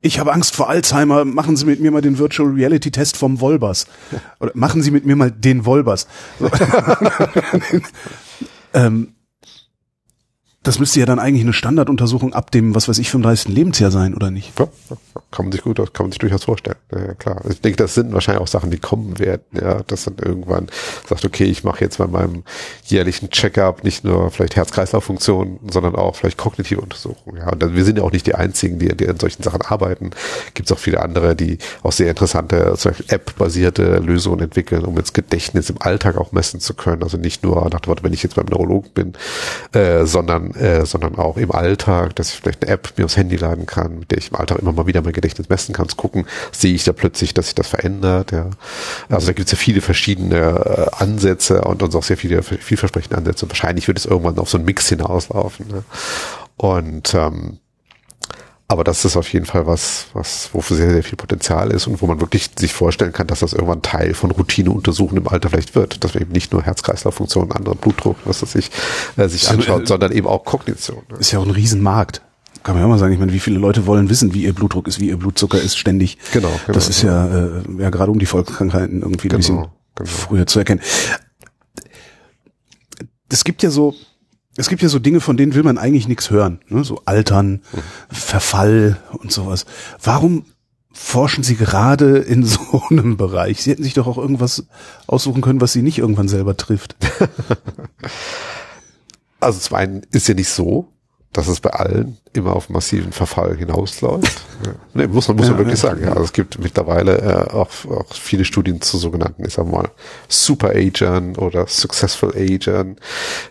ich habe Angst vor Alzheimer, machen Sie mit mir mal den Virtual Reality Test vom Wolbers. Oder machen Sie mit mir mal den Wolbers. ähm, das müsste ja dann eigentlich eine Standarduntersuchung ab dem, was weiß ich, 35. Lebensjahr sein, oder nicht? Ja, kann man sich gut, kann man sich durchaus vorstellen. Ja, klar. Ich denke, das sind wahrscheinlich auch Sachen, die kommen werden, ja, dass dann irgendwann sagt, okay, ich mache jetzt bei meinem jährlichen Checkup nicht nur vielleicht Herz-Kreislauf-Funktionen, sondern auch vielleicht kognitive Untersuchungen. Ja, und dann, wir sind ja auch nicht die einzigen, die, die an solchen Sachen arbeiten. Gibt es auch viele andere, die auch sehr interessante, zum Beispiel App-basierte Lösungen entwickeln, um jetzt Gedächtnis im Alltag auch messen zu können. Also nicht nur nach dem Wort, wenn ich jetzt beim Neurologen bin, äh, sondern äh, sondern auch im Alltag, dass ich vielleicht eine App mir aufs Handy laden kann, mit der ich im Alltag immer mal wieder mein Gedächtnis messen kann, gucken, sehe ich da plötzlich, dass sich das verändert. Ja. Also da gibt es ja viele verschiedene äh, Ansätze und uns auch sehr viele vielversprechende Ansätze. Und wahrscheinlich wird es irgendwann auf so einen Mix hinauslaufen. Ne? Und ähm, aber das ist auf jeden Fall was, was, wofür sehr, sehr viel Potenzial ist und wo man wirklich sich vorstellen kann, dass das irgendwann Teil von Routineuntersuchungen im Alter vielleicht wird. Dass man eben nicht nur Herz-Kreislauf-Funktionen, andere Blutdruck, was das sich, äh, sich anschaut, äh, sondern eben auch Kognition. Ne? Ist ja auch ein Riesenmarkt. Kann man ja mal sagen. Ich meine, wie viele Leute wollen wissen, wie ihr Blutdruck ist, wie ihr Blutzucker ist, ständig. Genau. genau das ist ja, äh, ja gerade um die Volkskrankheiten irgendwie genau, ein bisschen genau. früher zu erkennen. Es gibt ja so, es gibt ja so Dinge, von denen will man eigentlich nichts hören, ne? so Altern, mhm. Verfall und sowas. Warum forschen Sie gerade in so einem Bereich? Sie hätten sich doch auch irgendwas aussuchen können, was Sie nicht irgendwann selber trifft. Also zum einen ist ja nicht so, dass es bei allen immer auf massiven Verfall hinausläuft. ja. nee, muss man, muss man wirklich sagen. Ja, also es gibt mittlerweile äh, auch, auch viele Studien zu sogenannten, ich sag mal, Super Agern oder Successful Agern.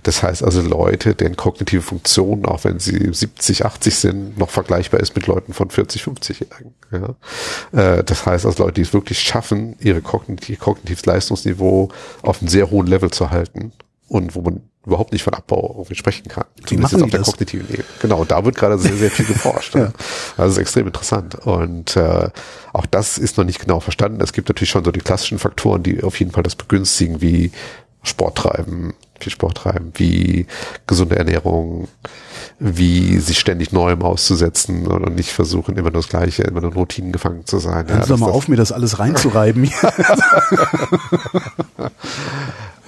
Das heißt also Leute, deren kognitive Funktion, auch wenn sie 70, 80 sind, noch vergleichbar ist mit Leuten von 40, 50-Jährigen. Ja. Äh, das heißt also Leute, die es wirklich schaffen, ihre kognitiv, kognitives Leistungsniveau auf einem sehr hohen Level zu halten und wo man überhaupt nicht von Abbau irgendwie sprechen kann. Wie machen auf der kognitiven Ebene. Genau, da wird gerade sehr, sehr viel geforscht. ja. Also ist extrem interessant. Und äh, auch das ist noch nicht genau verstanden. Es gibt natürlich schon so die klassischen Faktoren, die auf jeden Fall das begünstigen, wie Sport treiben, viel Sport treiben, wie gesunde Ernährung, wie sich ständig Neuem auszusetzen und nicht versuchen, immer nur das Gleiche, immer nur Routinen gefangen zu sein. Hören ja, Sie mal auf, mir das alles reinzureiben.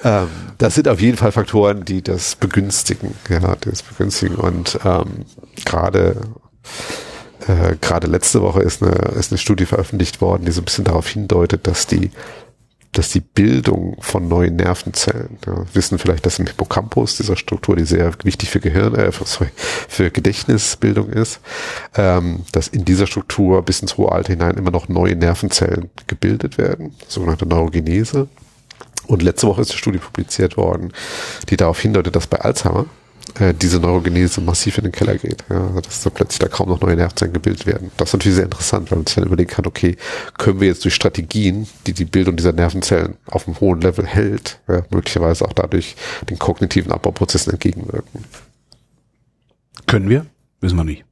Ähm, das sind auf jeden Fall Faktoren, die das begünstigen. Ja, das begünstigen. Und ähm, gerade äh, gerade letzte Woche ist eine, ist eine Studie veröffentlicht worden, die so ein bisschen darauf hindeutet, dass die dass die Bildung von neuen Nervenzellen, ja, wissen vielleicht, dass im Hippocampus, dieser Struktur, die sehr wichtig für Gehirn, äh, sorry, für Gedächtnisbildung ist, ähm, dass in dieser Struktur bis ins hohe Alter hinein immer noch neue Nervenzellen gebildet werden, sogenannte Neurogenese. Und letzte Woche ist eine Studie publiziert worden, die darauf hindeutet, dass bei Alzheimer äh, diese Neurogenese massiv in den Keller geht. Ja, also dass da plötzlich da kaum noch neue Nervenzellen gebildet werden. Das ist natürlich sehr interessant, weil man sich dann überlegen kann, okay, können wir jetzt durch Strategien, die die Bildung dieser Nervenzellen auf einem hohen Level hält, ja, möglicherweise auch dadurch den kognitiven Abbauprozessen entgegenwirken. Können wir? Wissen wir nicht.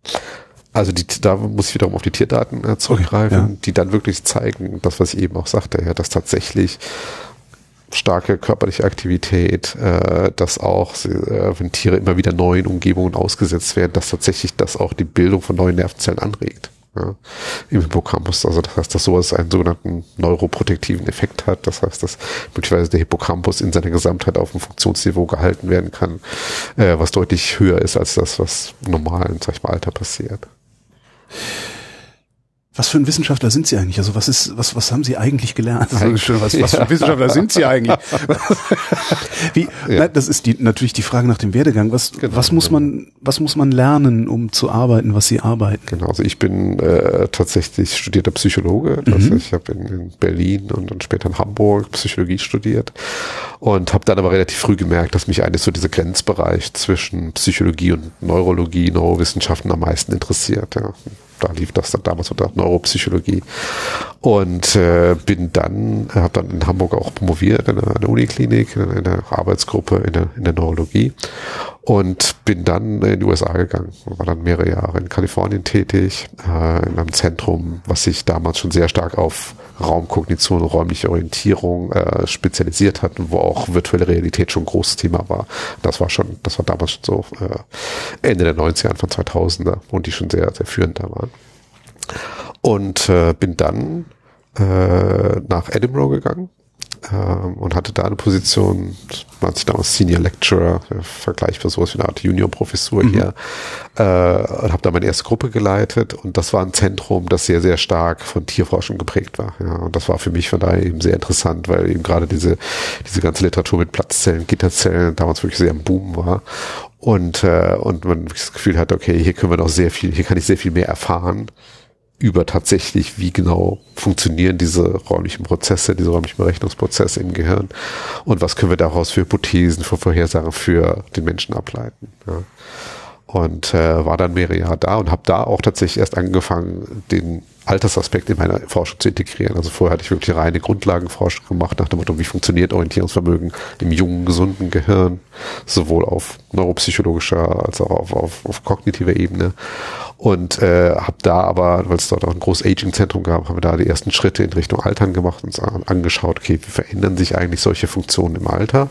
Also die, da muss ich wiederum auf die Tierdaten äh, zurückgreifen, okay, ja. die dann wirklich zeigen, das, was ich eben auch sagte, ja, dass tatsächlich starke körperliche Aktivität, äh, dass auch, äh, wenn Tiere immer wieder neuen Umgebungen ausgesetzt werden, dass tatsächlich das auch die Bildung von neuen Nervenzellen anregt. Ja, im Hippocampus. Also das heißt, dass sowas einen sogenannten neuroprotektiven Effekt hat. Das heißt, dass möglicherweise der Hippocampus in seiner Gesamtheit auf dem Funktionsniveau gehalten werden kann, äh, was deutlich höher ist als das, was normal im sag Alter passiert. Was für ein Wissenschaftler sind Sie eigentlich? Also was ist, was, was haben Sie eigentlich gelernt? Also was, was für ein Wissenschaftler sind Sie eigentlich? Wie, ja. na, das ist die, natürlich die Frage nach dem Werdegang. Was, genau, was muss man, was muss man lernen, um zu arbeiten, was Sie arbeiten? Genau, also ich bin äh, tatsächlich studierter Psychologe. Das mhm. heißt, ich habe in, in, Berlin und dann später in Hamburg Psychologie studiert und habe dann aber relativ früh gemerkt, dass mich eigentlich so dieser Grenzbereich zwischen Psychologie und Neurologie, Neurowissenschaften am meisten interessiert. Ja da lief das dann damals unter Neuropsychologie. Und äh, bin dann, habe dann in Hamburg auch promoviert in einer, Uniklinik, in einer Arbeitsgruppe in der, in der Neurologie. Und bin dann in die USA gegangen, war dann mehrere Jahre in Kalifornien tätig, äh, in einem Zentrum, was sich damals schon sehr stark auf Raumkognition, räumliche Orientierung äh, spezialisiert hat, wo auch virtuelle Realität schon ein großes Thema war. Das war schon, das war damals schon so äh, Ende der 90er, Anfang 2000er, und die schon sehr, sehr führend da waren. Und äh, bin dann äh, nach Edinburgh gegangen ähm, und hatte da eine Position, man sich damals Senior Lecturer, vergleichbar sowas wie eine Art Junior-Professur mhm. hier, äh, und habe da meine erste Gruppe geleitet und das war ein Zentrum, das sehr, sehr stark von Tierforschung geprägt war. Ja, und das war für mich von daher eben sehr interessant, weil eben gerade diese, diese ganze Literatur mit Platzzellen, Gitterzellen damals wirklich sehr im Boom war und, äh, und man das Gefühl hat, okay, hier können wir noch sehr viel, hier kann ich sehr viel mehr erfahren über tatsächlich, wie genau funktionieren diese räumlichen Prozesse, diese räumlichen Berechnungsprozesse im Gehirn und was können wir daraus für Hypothesen, für Vorhersagen für den Menschen ableiten. Ja. Und äh, war dann mehrere Jahre da und habe da auch tatsächlich erst angefangen, den Altersaspekt in meiner Forschung zu integrieren. Also vorher hatte ich wirklich reine Grundlagenforschung gemacht nach dem Motto, wie funktioniert Orientierungsvermögen im jungen, gesunden Gehirn, sowohl auf neuropsychologischer als auch auf, auf, auf kognitiver Ebene. Und äh, habe da aber, weil es dort auch ein großes Aging-Zentrum gab, haben wir da die ersten Schritte in Richtung Altern gemacht und angeschaut, okay, wie verändern sich eigentlich solche Funktionen im Alter?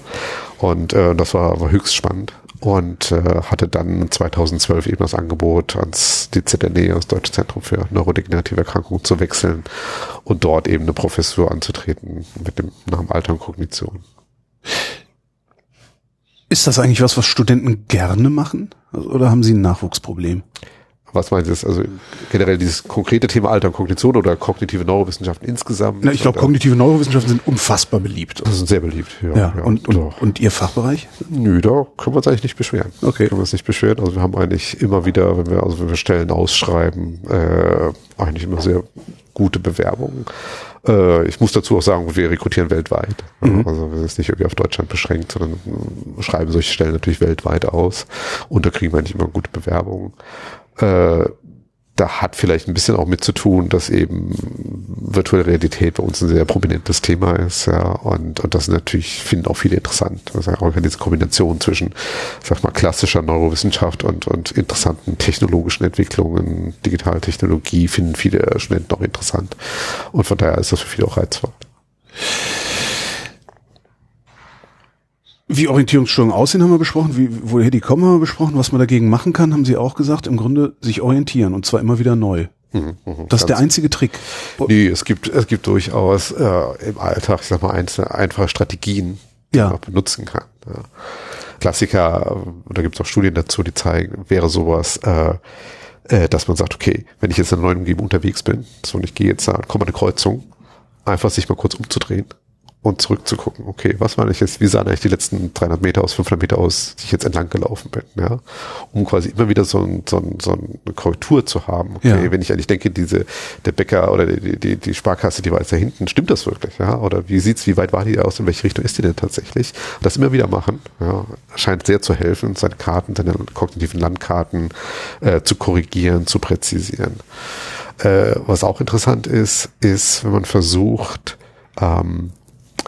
Und äh, das war, war höchst spannend und äh, hatte dann 2012 eben das Angebot ans DZNE, das Deutsche Zentrum für Neurodegenerative Erkrankungen, zu wechseln und dort eben eine Professur anzutreten mit dem Namen Alter und Kognition. Ist das eigentlich was, was Studenten gerne machen? Oder haben sie ein Nachwuchsproblem? Was meint ihr? Also generell dieses konkrete Thema Alter und Kognition oder kognitive Neurowissenschaften insgesamt? Na, ich glaube, kognitive Neurowissenschaften sind unfassbar beliebt. Das sind sehr beliebt, ja. ja, ja und, und, und, Ihr Fachbereich? Nö, da können wir uns eigentlich nicht beschweren. Okay. Können wir uns nicht beschweren. Also wir haben eigentlich immer wieder, wenn wir, also wenn wir Stellen ausschreiben, äh, eigentlich immer sehr gute Bewerbungen. Äh, ich muss dazu auch sagen, wir rekrutieren weltweit. Mhm. Also wir sind nicht irgendwie auf Deutschland beschränkt, sondern schreiben solche Stellen natürlich weltweit aus. Und da kriegen wir eigentlich immer gute Bewerbungen. Äh, da hat vielleicht ein bisschen auch mit zu tun, dass eben virtuelle Realität bei uns ein sehr prominentes Thema ist, ja, und, und das natürlich finden auch viele interessant. Also auch diese Kombination zwischen, sag mal, klassischer Neurowissenschaft und, und interessanten technologischen Entwicklungen, Digitaltechnologie finden viele Studenten auch interessant. Und von daher ist das für viele auch reizvoll. Wie Orientierungsstörungen aussehen, haben wir besprochen. Wie, woher die kommen, haben wir besprochen. Was man dagegen machen kann, haben Sie auch gesagt. Im Grunde sich orientieren und zwar immer wieder neu. Mhm, mh, das ist der einzige Trick. Nee, es gibt, es gibt durchaus äh, im Alltag, ich sag mal, einzelne, einfache Strategien, die ja. man benutzen kann. Ja. Klassiker, da gibt es auch Studien dazu, die zeigen, wäre sowas, äh, äh, dass man sagt, okay, wenn ich jetzt in einer neuen Umgebung unterwegs bin, so und ich gehe jetzt da, komme eine Kreuzung, einfach sich mal kurz umzudrehen und zurückzugucken, okay, was war ich jetzt, wie sahen eigentlich die letzten 300 Meter aus, 500 Meter aus, die ich jetzt entlang gelaufen bin, ja, um quasi immer wieder so, ein, so, ein, so eine Korrektur zu haben. Okay, ja. wenn ich eigentlich denke, diese, der Bäcker oder die, die, die Sparkasse, die war jetzt da hinten, stimmt das wirklich, ja, oder wie sieht's, wie weit war die aus, in welche Richtung ist die denn tatsächlich? das immer wieder machen, ja, scheint sehr zu helfen, seine Karten, seine kognitiven Landkarten äh, zu korrigieren, zu präzisieren. Äh, was auch interessant ist, ist, wenn man versucht, ähm,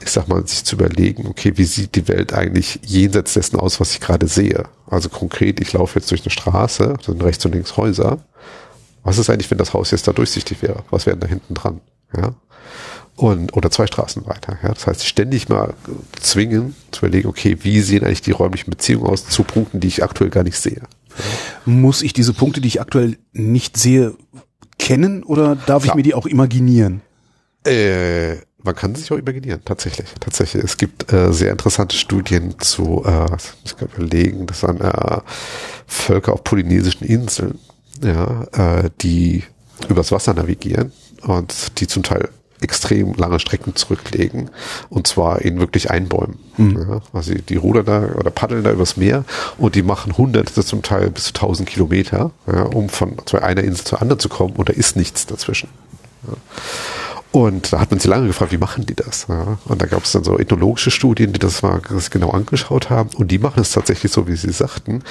ich sag mal, sich zu überlegen, okay, wie sieht die Welt eigentlich jenseits dessen aus, was ich gerade sehe? Also konkret, ich laufe jetzt durch eine Straße, sind rechts und links Häuser. Was ist eigentlich, wenn das Haus jetzt da durchsichtig wäre? Was wäre da hinten dran? Ja. Und, oder zwei Straßen weiter. Ja. Das heißt, ständig mal zwingen, zu überlegen, okay, wie sehen eigentlich die räumlichen Beziehungen aus zu Punkten, die ich aktuell gar nicht sehe? Muss ich diese Punkte, die ich aktuell nicht sehe, kennen oder darf Klar. ich mir die auch imaginieren? Äh, man kann sich auch imaginieren, tatsächlich. Tatsächlich. Es gibt äh, sehr interessante Studien zu, äh, ich kann überlegen, das waren äh, Völker auf polynesischen Inseln, ja, äh, die übers Wasser navigieren und die zum Teil extrem lange Strecken zurücklegen und zwar in wirklich Einbäumen. Mhm. Ja, also die rudern da oder paddeln da übers Meer und die machen hunderte, zum Teil bis zu tausend Kilometer, ja, um von einer Insel zur anderen zu kommen und da ist nichts dazwischen. Ja. Und da hat man sich lange gefragt, wie machen die das? Ja? Und da gab es dann so ethnologische Studien, die das mal das genau angeschaut haben. Und die machen es tatsächlich so, wie sie sagten,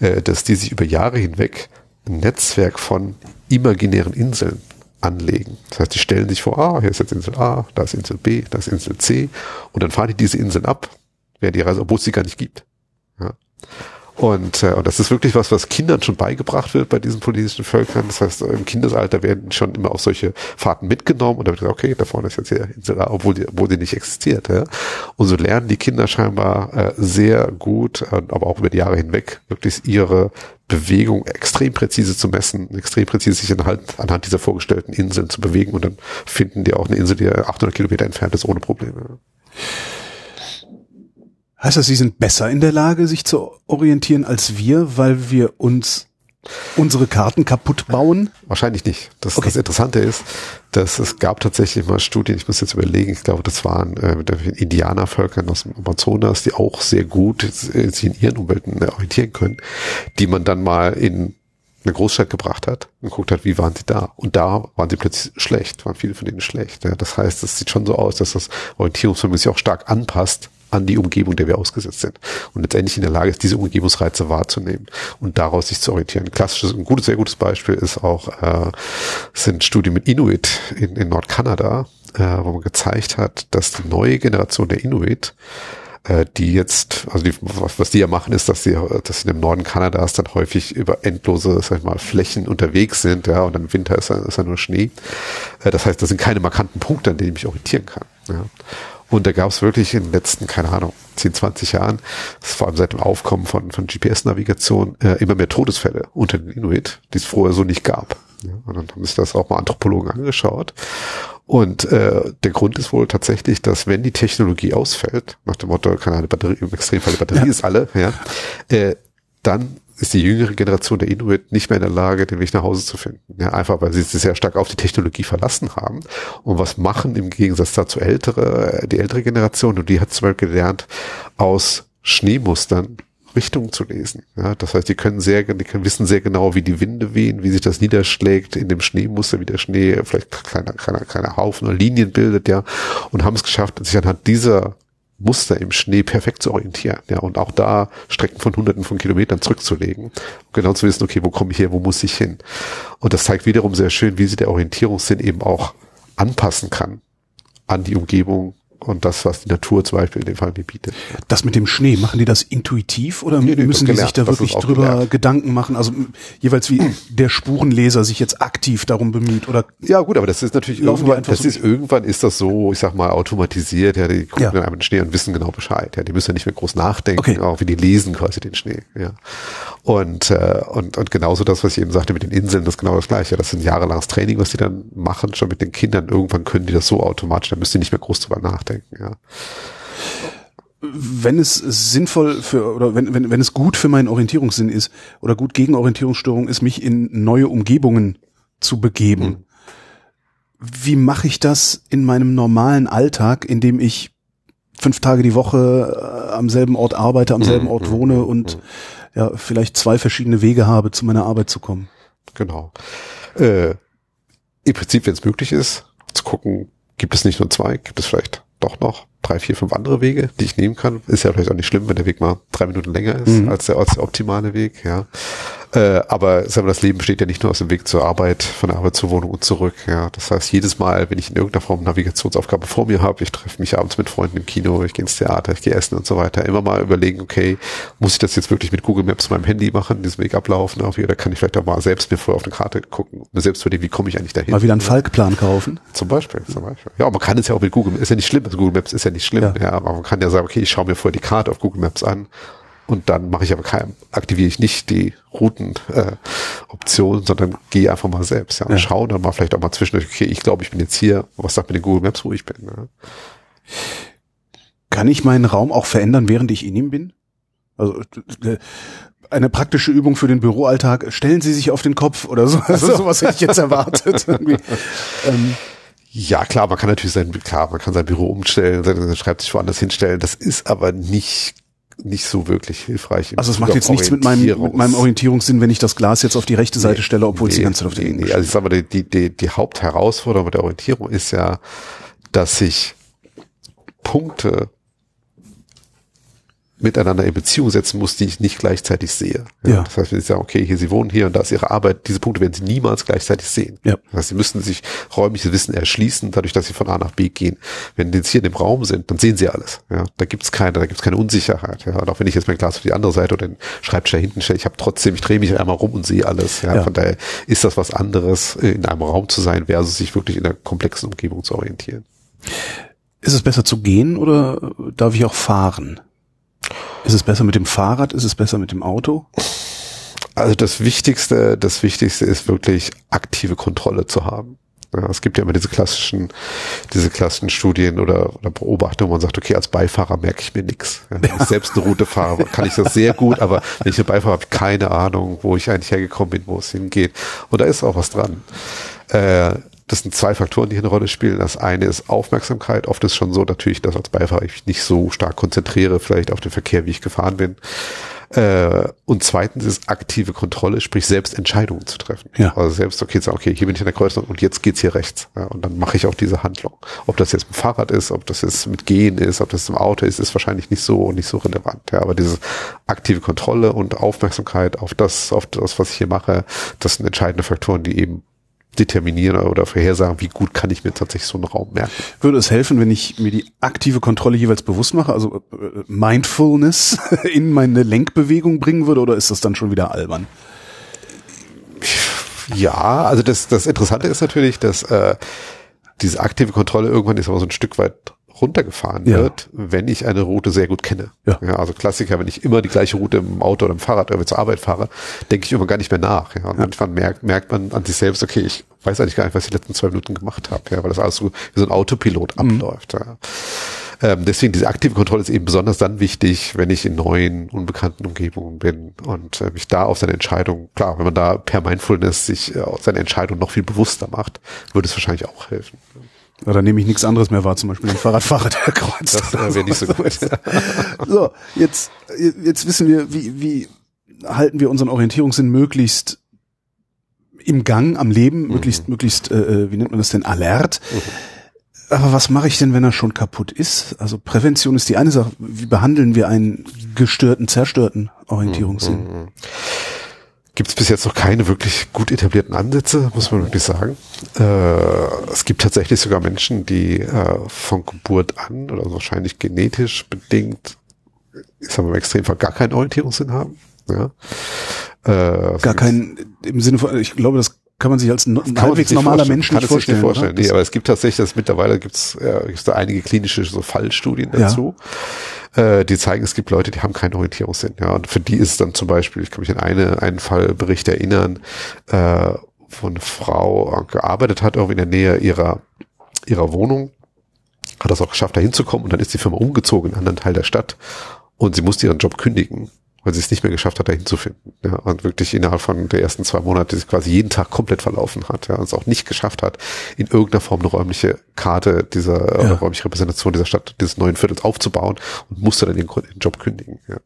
äh, dass die sich über Jahre hinweg ein Netzwerk von imaginären Inseln anlegen. Das heißt, die stellen sich vor, ah, hier ist jetzt Insel A, da ist Insel B, da ist Insel C. Und dann fahren die diese Inseln ab, während die Reise, obwohl es sie gar nicht gibt. Ja. Und, äh, und das ist wirklich was, was Kindern schon beigebracht wird bei diesen politischen Völkern. Das heißt, im Kindesalter werden schon immer auch solche Fahrten mitgenommen und da wird gesagt, okay, da vorne ist jetzt hier Insel A, obwohl die, obwohl die nicht existiert. Ja? Und so lernen die Kinder scheinbar äh, sehr gut, äh, aber auch über die Jahre hinweg, wirklich ihre Bewegung extrem präzise zu messen, extrem präzise sich anhand, anhand dieser vorgestellten Inseln zu bewegen und dann finden die auch eine Insel, die 800 Kilometer entfernt ist, ohne Probleme. Heißt das, Sie sind besser in der Lage, sich zu orientieren als wir, weil wir uns unsere Karten kaputt bauen? Wahrscheinlich nicht. Das, okay. das Interessante ist, dass es gab tatsächlich mal Studien, ich muss jetzt überlegen, ich glaube, das waren äh, Indianervölkern aus dem Amazonas, die auch sehr gut sich in ihren Umwelten orientieren können, die man dann mal in eine Großstadt gebracht hat und guckt hat, wie waren sie da. Und da waren sie plötzlich schlecht, waren viele von denen schlecht. Ja. Das heißt, es sieht schon so aus, dass das Orientierungsvermögen sich auch stark anpasst an die Umgebung, der wir ausgesetzt sind. Und letztendlich in der Lage ist, diese Umgebungsreize wahrzunehmen und daraus sich zu orientieren. Klassisches, ein gutes, sehr gutes Beispiel ist auch, äh, sind Studien mit Inuit in, in Nordkanada, äh, wo man gezeigt hat, dass die neue Generation der Inuit äh, die jetzt, also die, was, was die ja machen, ist, dass sie, dass sie im Norden Kanadas dann häufig über endlose, sag ich mal, Flächen unterwegs sind, ja, und dann im Winter ist ja, ist ja nur Schnee. Äh, das heißt, das sind keine markanten Punkte, an denen ich mich orientieren kann. Ja. Und da gab es wirklich in den letzten, keine Ahnung, 10, 20 Jahren, vor allem seit dem Aufkommen von, von GPS-Navigation, äh, immer mehr Todesfälle unter den Inuit, die es vorher so nicht gab. Ja, und dann haben sich das auch mal Anthropologen angeschaut. Und äh, der Grund ist wohl tatsächlich, dass wenn die Technologie ausfällt, nach dem Motto, keine Ahnung, Batterie, im Extremfall die Batterie ja. ist alle, ja, äh, dann ist die jüngere Generation der Inuit nicht mehr in der Lage, den Weg nach Hause zu finden. Ja, einfach weil sie sich sehr stark auf die Technologie verlassen haben. Und was machen im Gegensatz dazu ältere, die ältere Generation, und die hat zum Beispiel gelernt, aus Schneemustern Richtungen zu lesen. Ja, das heißt, die können sehr, die können wissen sehr genau, wie die Winde wehen, wie sich das niederschlägt in dem Schneemuster, wie der Schnee vielleicht kleiner, kleiner, kleiner Haufen oder Linien bildet, ja, und haben es geschafft, sich anhand dieser Muster im Schnee perfekt zu orientieren, ja, und auch da Strecken von hunderten von Kilometern zurückzulegen, um genau zu wissen, okay, wo komme ich her, wo muss ich hin? Und das zeigt wiederum sehr schön, wie sie der Orientierungssinn eben auch anpassen kann an die Umgebung, und das, was die Natur zum Beispiel in dem Fall mir bietet. Das mit dem Schnee, machen die das intuitiv oder nee, müssen die sich da wirklich drüber gelernt. Gedanken machen? Also jeweils wie der Spurenleser sich jetzt aktiv darum bemüht oder? Ja gut, aber das ist natürlich irgendwann, das so ist irgendwann ist das so, ich sag mal automatisiert. Ja, die gucken ja. dann einfach den Schnee und wissen genau Bescheid. Ja, die müssen ja nicht mehr groß nachdenken, okay. auch wie die lesen quasi den Schnee. Ja. Und, äh, und, und genauso das, was ich eben sagte mit den Inseln, das ist genau das Gleiche. Das ist ein jahrelanges Training, was die dann machen, schon mit den Kindern. Irgendwann können die das so automatisch, dann müssen die nicht mehr groß drüber nachdenken. Ja. Wenn es sinnvoll für oder wenn, wenn, wenn es gut für meinen Orientierungssinn ist oder gut gegen Orientierungsstörung ist, mich in neue Umgebungen zu begeben. Mhm. Wie mache ich das in meinem normalen Alltag, in dem ich fünf Tage die Woche äh, am selben Ort arbeite, am selben mhm. Ort wohne mhm. und mhm ja, vielleicht zwei verschiedene Wege habe, zu meiner Arbeit zu kommen. Genau. Äh, Im Prinzip, wenn es möglich ist, zu gucken, gibt es nicht nur zwei, gibt es vielleicht doch noch drei, vier, fünf andere Wege, die ich nehmen kann. Ist ja vielleicht auch nicht schlimm, wenn der Weg mal drei Minuten länger ist mhm. als, der, als der optimale Weg, ja. Äh, aber sagen wir, das Leben besteht ja nicht nur aus dem Weg zur Arbeit, von der Arbeit zur Wohnung und zurück. Ja, das heißt, jedes Mal, wenn ich in irgendeiner Form Navigationsaufgabe vor mir habe, ich treffe mich abends mit Freunden im Kino, ich gehe ins Theater, ich gehe essen und so weiter, immer mal überlegen, okay, muss ich das jetzt wirklich mit Google Maps meinem Handy machen, diesen Weg ablaufen, oder kann ich vielleicht auch mal selbst mir vorher auf eine Karte gucken, mir selbst überlegen, wie komme ich eigentlich dahin? Mal wieder einen Falkplan kaufen? Zum Beispiel, zum Beispiel. Ja, man kann es ja auch mit Google, ist ja nicht schlimm, also Google Maps ist ja nicht schlimm, ja, ja aber man kann ja sagen, okay, ich schaue mir vorher die Karte auf Google Maps an und dann mache ich aber kein, aktiviere ich nicht die Routen-Option, äh, sondern gehe einfach mal selbst. Ja, und ja. schaue dann mal vielleicht auch mal zwischendurch, okay, ich glaube, ich bin jetzt hier, was sagt mir den Google Maps, wo ich bin. Ne? Kann ich meinen Raum auch verändern, während ich in ihm bin? Also äh, eine praktische Übung für den Büroalltag, stellen Sie sich auf den Kopf oder so. Also sowas hätte ich jetzt erwartet. ähm, ja, klar, man kann natürlich sein, klar, man kann sein Büro umstellen, sein Schreibtisch woanders hinstellen. Das ist aber nicht nicht so wirklich hilfreich. Also es macht jetzt nichts mit meinem, mit meinem Orientierungssinn, wenn ich das Glas jetzt auf die rechte Seite nee, stelle, obwohl nee, es die ganze Zeit auf der nee, nee. Also ich sag mal, die, die, die, die Hauptherausforderung mit der Orientierung ist ja, dass sich Punkte miteinander in Beziehung setzen muss, die ich nicht gleichzeitig sehe. Ja, ja. Das heißt, wenn Sie sagen, okay, hier, Sie wohnen hier und da ist Ihre Arbeit, diese Punkte werden Sie niemals gleichzeitig sehen. Ja. Das heißt, Sie müssen sich räumliches Wissen erschließen, dadurch, dass Sie von A nach B gehen. Wenn Sie hier in dem Raum sind, dann sehen Sie alles. Ja, da gibt's keine, da gibt's keine Unsicherheit. Ja, und auch wenn ich jetzt mein Glas auf die andere Seite oder den Schreibtisch da hinten stelle, ich habe trotzdem, ich drehe mich einmal rum und sehe alles. Ja, ja. Von daher ist das was anderes, in einem Raum zu sein, versus sich wirklich in einer komplexen Umgebung zu orientieren. Ist es besser zu gehen oder darf ich auch fahren? Ist es besser mit dem Fahrrad? Ist es besser mit dem Auto? Also das Wichtigste, das Wichtigste ist wirklich aktive Kontrolle zu haben. Ja, es gibt ja immer diese klassischen, diese klassischen Studien oder, oder Beobachtungen, wo man sagt, okay, als Beifahrer merke ich mir nichts. Ja, wenn ich selbst eine Route fahre, kann ich das sehr gut, aber wenn ich eine Beifahrer habe, keine Ahnung, wo ich eigentlich hergekommen bin, wo es hingeht. Und da ist auch was dran. Äh, das sind zwei Faktoren, die hier eine Rolle spielen. Das eine ist Aufmerksamkeit. Oft ist schon so natürlich, dass als Beifahrer ich nicht so stark konzentriere, vielleicht auf den Verkehr, wie ich gefahren bin. Äh, und zweitens ist aktive Kontrolle, sprich selbst Entscheidungen zu treffen. Ja. Also selbst, okay, sagen, okay, hier bin ich in der Kreuzung und jetzt geht's hier rechts. Ja, und dann mache ich auch diese Handlung. Ob das jetzt mit dem Fahrrad ist, ob das jetzt mit Gehen ist, ob das im Auto ist, ist wahrscheinlich nicht so nicht so relevant. Ja, aber diese aktive Kontrolle und Aufmerksamkeit auf das, auf das, was ich hier mache, das sind entscheidende Faktoren, die eben determinieren oder vorhersagen, wie gut kann ich mir tatsächlich so einen Raum merken. Würde es helfen, wenn ich mir die aktive Kontrolle jeweils bewusst mache, also äh, Mindfulness in meine Lenkbewegung bringen würde, oder ist das dann schon wieder albern? Ja, also das, das Interessante ist natürlich, dass äh, diese aktive Kontrolle irgendwann ist aber so ein Stück weit runtergefahren ja. wird, wenn ich eine Route sehr gut kenne. Ja. ja. also Klassiker, wenn ich immer die gleiche Route im Auto oder im Fahrrad irgendwie zur Arbeit fahre, denke ich immer gar nicht mehr nach. Ja. Und ja. manchmal merkt, merkt man an sich selbst, okay, ich weiß eigentlich gar nicht, was ich die letzten zwei Minuten gemacht habe, ja, weil das alles so wie so ein Autopilot mhm. abläuft. Ja. Ähm, deswegen diese aktive Kontrolle ist eben besonders dann wichtig, wenn ich in neuen, unbekannten Umgebungen bin und äh, mich da auf seine Entscheidung, klar, wenn man da per Mindfulness sich äh, auf seine Entscheidung noch viel bewusster macht, würde es wahrscheinlich auch helfen. Ja, dann nehme ich nichts anderes mehr wahr, zum Beispiel den Fahrradfahrer, der kreuzt. Das wäre nicht so gut. so, jetzt, jetzt wissen wir, wie, wie halten wir unseren Orientierungssinn möglichst im Gang, am Leben, mhm. möglichst, möglichst, äh, äh, wie nennt man das denn, alert. Mhm. Aber was mache ich denn, wenn er schon kaputt ist? Also Prävention ist die eine Sache. Wie behandeln wir einen gestörten, zerstörten Orientierungssinn? Mhm. Gibt es bis jetzt noch keine wirklich gut etablierten Ansätze, muss man wirklich sagen. Äh, es gibt tatsächlich sogar Menschen, die äh, von Geburt an oder wahrscheinlich genetisch bedingt, ich sag mal im Extremfall, gar keinen Orientierungssinn haben. Ja. Äh, gar keinen, im Sinne von, ich glaube, das kann man sich als no halbwegs normaler Mensch nicht vorstellen. Nicht vorstellen. Nee, aber es gibt tatsächlich, dass mittlerweile gibt's ja, gibt's da einige klinische so Fallstudien dazu. Ja äh, die zeigen, es gibt Leute, die haben keinen Orientierungssinn. Ja, und für die ist es dann zum Beispiel, ich kann mich an eine, einen Fallbericht erinnern, äh, wo eine Frau gearbeitet hat, irgendwie in der Nähe ihrer, ihrer Wohnung, hat das auch geschafft, da hinzukommen und dann ist die Firma umgezogen in einen anderen Teil der Stadt und sie musste ihren Job kündigen weil sie es nicht mehr geschafft hat, dahin zu finden. Ja, und wirklich innerhalb von der ersten zwei Monate sich quasi jeden Tag komplett verlaufen hat. Ja, und es auch nicht geschafft hat, in irgendeiner Form eine räumliche Karte dieser ja. räumliche Repräsentation dieser Stadt, dieses neuen Viertels aufzubauen und musste dann den, den Job kündigen. Ja.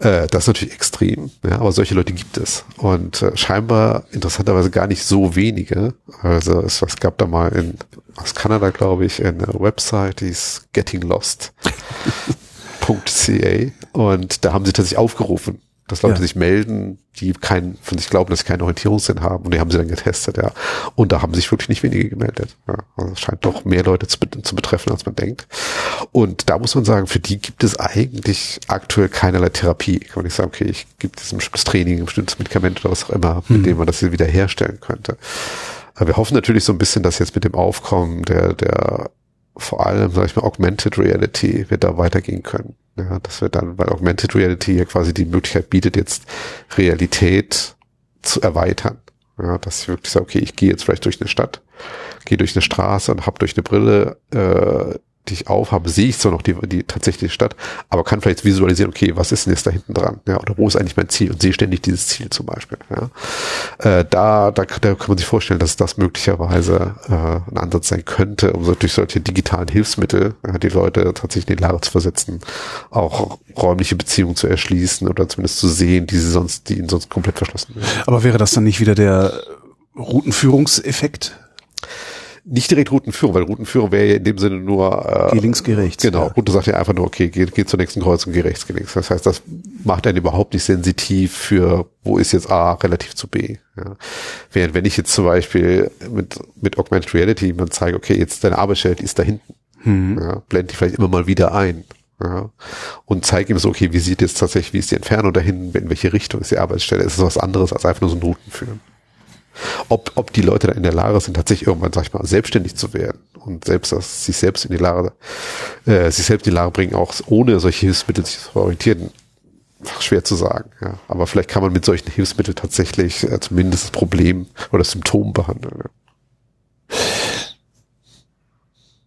Äh, das ist natürlich extrem, ja, aber solche Leute gibt es. Und äh, scheinbar interessanterweise gar nicht so wenige. Also es, es gab da mal in aus Kanada, glaube ich, eine Website, die ist Getting Lost. .ca und da haben sie tatsächlich aufgerufen, dass Leute ja. sich melden, die kein, von sich glauben, dass sie keinen Orientierungssinn haben und die haben sie dann getestet, ja. Und da haben sich wirklich nicht wenige gemeldet. Ja. Also es scheint doch mehr Leute zu, zu betreffen, als man denkt. Und da muss man sagen, für die gibt es eigentlich aktuell keinerlei Therapie. Kann man nicht sagen, okay, ich gebe es ein bestimmtes Training, ein bestimmtes Medikament oder was auch immer, mit hm. dem man das wieder herstellen könnte. Aber wir hoffen natürlich so ein bisschen, dass jetzt mit dem Aufkommen der, der vor allem, sag ich mal, Augmented Reality wird da weitergehen können. Ja, das wird dann, weil Augmented Reality ja quasi die Möglichkeit bietet, jetzt Realität zu erweitern. Ja, dass ich wirklich sage, okay, ich gehe jetzt vielleicht durch eine Stadt, gehe durch eine Straße und habe durch eine Brille äh, ich aufhabe, sehe ich zwar noch die, die tatsächliche Stadt, aber kann vielleicht visualisieren, okay, was ist denn jetzt da hinten dran? Ja, oder wo ist eigentlich mein Ziel? Und sehe ständig dieses Ziel zum Beispiel. Ja. Äh, da, da, da kann man sich vorstellen, dass das möglicherweise äh, ein Ansatz sein könnte, um so durch solche digitalen Hilfsmittel ja, die Leute tatsächlich in die Lage zu versetzen, auch räumliche Beziehungen zu erschließen oder zumindest zu sehen, die sie sonst, die ihnen sonst komplett verschlossen werden. Aber wäre das dann nicht wieder der Routenführungseffekt? Nicht direkt Routenführung, weil Routenführung wäre ja in dem Sinne nur äh, geh links, geh rechts. Genau. Ja. Route sagt ja einfach nur, okay, geh, geh zur nächsten Kreuzung, geh rechts, geh links. Das heißt, das macht einen überhaupt nicht sensitiv für, wo ist jetzt A relativ zu B. Ja. Während wenn ich jetzt zum Beispiel mit, mit Augmented Reality man zeige, okay, jetzt deine Arbeitsstelle, ist da hinten. Hm. Ja, blende ich vielleicht immer mal wieder ein. Ja, und zeige ihm so, okay, wie sieht jetzt tatsächlich, wie ist die Entfernung dahin, in welche Richtung ist die Arbeitsstelle? Es ist was anderes als einfach nur so ein Routenführen ob, ob die Leute da in der Lage sind, tatsächlich irgendwann, sag ich mal, selbstständig zu werden und selbst das, sich selbst in die Lage, äh, sich selbst in die Lage bringen, auch ohne solche Hilfsmittel sich zu orientieren, schwer zu sagen. Ja. Aber vielleicht kann man mit solchen Hilfsmitteln tatsächlich äh, zumindest das Problem oder das Symptom behandeln. Ja.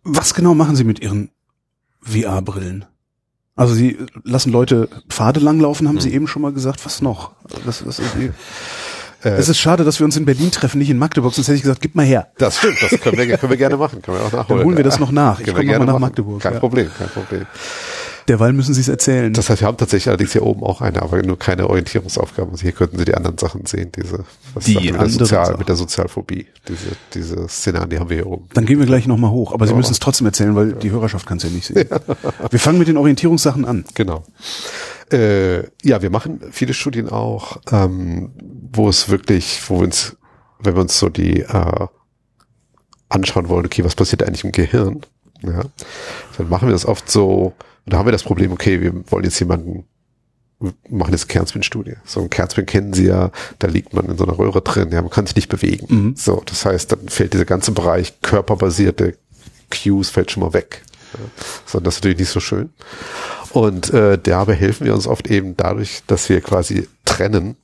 Was genau machen Sie mit Ihren VR-Brillen? Also Sie lassen Leute Pfade langlaufen, haben hm. Sie eben schon mal gesagt. Was noch? Das, das ist es ist schade, dass wir uns in Berlin treffen, nicht in Magdeburg, sonst hätte ich gesagt, gib mal her. Das stimmt, das können wir, können wir gerne machen, können wir auch nachholen. Dann holen wir das noch nach. Ich komme nochmal nach Magdeburg. Kein ja. Problem, kein Problem. Derweil müssen Sie es erzählen. Das heißt, wir haben tatsächlich allerdings hier oben auch eine, aber nur keine Orientierungsaufgaben. Also hier könnten Sie die anderen Sachen sehen, diese, was die mit, der Sozial, mit der Sozialphobie, diese, diese Szenarien, die haben wir hier oben. Dann gehen wir gleich nochmal hoch, aber Sie müssen es trotzdem erzählen, weil ja. die Hörerschaft kann es ja nicht sehen. Ja. Wir fangen mit den Orientierungssachen an. Genau. Äh, ja, wir machen viele Studien auch, ähm, wo es wirklich, wo wir uns, wenn wir uns so die äh, anschauen wollen, okay, was passiert eigentlich im Gehirn, ja, dann machen wir das oft so, da haben wir das Problem, okay, wir wollen jetzt jemanden machen jetzt Kernspin-Studie. So ein Kernspin kennen Sie ja, da liegt man in so einer Röhre drin, ja, man kann sich nicht bewegen. Mhm. So, das heißt, dann fällt dieser ganze Bereich körperbasierte Cues fällt schon mal weg. Ja. So, das ist natürlich nicht so schön. Und äh, dabei helfen wir uns oft eben dadurch, dass wir quasi trennen,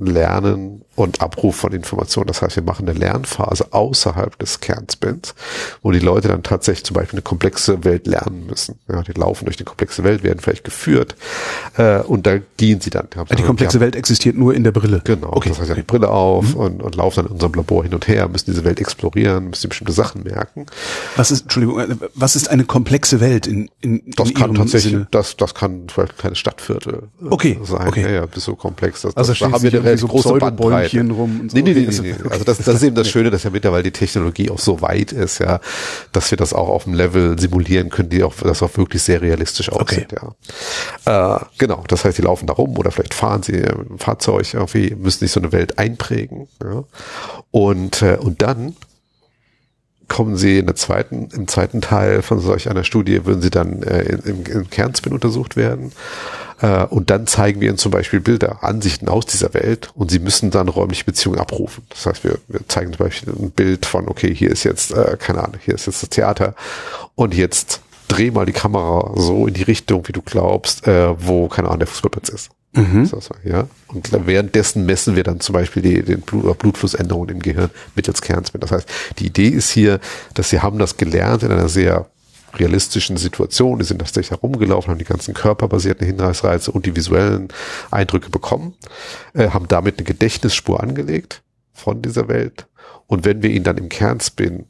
lernen und Abruf von Informationen. Das heißt, wir machen eine Lernphase außerhalb des Kernspins, wo die Leute dann tatsächlich zum Beispiel eine komplexe Welt lernen müssen. Ja, die laufen durch eine komplexe Welt, werden vielleicht geführt äh, und da gehen sie dann. Die, die komplexe haben, Welt existiert nur in der Brille. Genau. Okay. Das heißt, sie haben die Brille auf mhm. und, und laufen dann in unserem Labor hin und her, müssen diese Welt explorieren, müssen bestimmte Sachen merken. Was ist, Entschuldigung, äh, was ist eine komplexe Welt in, in, das in kann tatsächlich, Sinne? das, das kann vielleicht kleine Stadtviertel äh, okay. sein. Okay. Ja, ja, bis so komplex. Das, also das, da haben wir eine so große Bandbreite. Rum und so. Nee, nee, nee, nee, nee. Also das, das ist eben das Schöne, dass ja mittlerweile die Technologie auch so weit ist, ja, dass wir das auch auf dem Level simulieren können, die auch, das auch wirklich sehr realistisch aussieht, okay. ja. Äh, genau. Das heißt, die laufen da rum oder vielleicht fahren sie im Fahrzeug irgendwie, müssen sich so eine Welt einprägen, ja. Und, äh, und dann kommen Sie in der zweiten, im zweiten Teil von solch einer Studie, würden Sie dann äh, im, im Kernspin untersucht werden. Äh, und dann zeigen wir Ihnen zum Beispiel Bilder, Ansichten aus dieser Welt und Sie müssen dann räumliche Beziehungen abrufen. Das heißt, wir, wir zeigen zum Beispiel ein Bild von, okay, hier ist jetzt, äh, keine Ahnung, hier ist jetzt das Theater und jetzt dreh mal die Kamera so in die Richtung, wie du glaubst, äh, wo, keine Ahnung, der Fußballplatz ist. Mhm. ja. Und währenddessen messen wir dann zum Beispiel die, den Blut, Blutflussänderungen im Gehirn mittels Kernspin. Das heißt, die Idee ist hier, dass sie haben das gelernt in einer sehr realistischen Situation. Die sind tatsächlich herumgelaufen, haben die ganzen körperbasierten Hinweisreize und die visuellen Eindrücke bekommen, äh, haben damit eine Gedächtnisspur angelegt von dieser Welt. Und wenn wir ihnen dann im Kernspin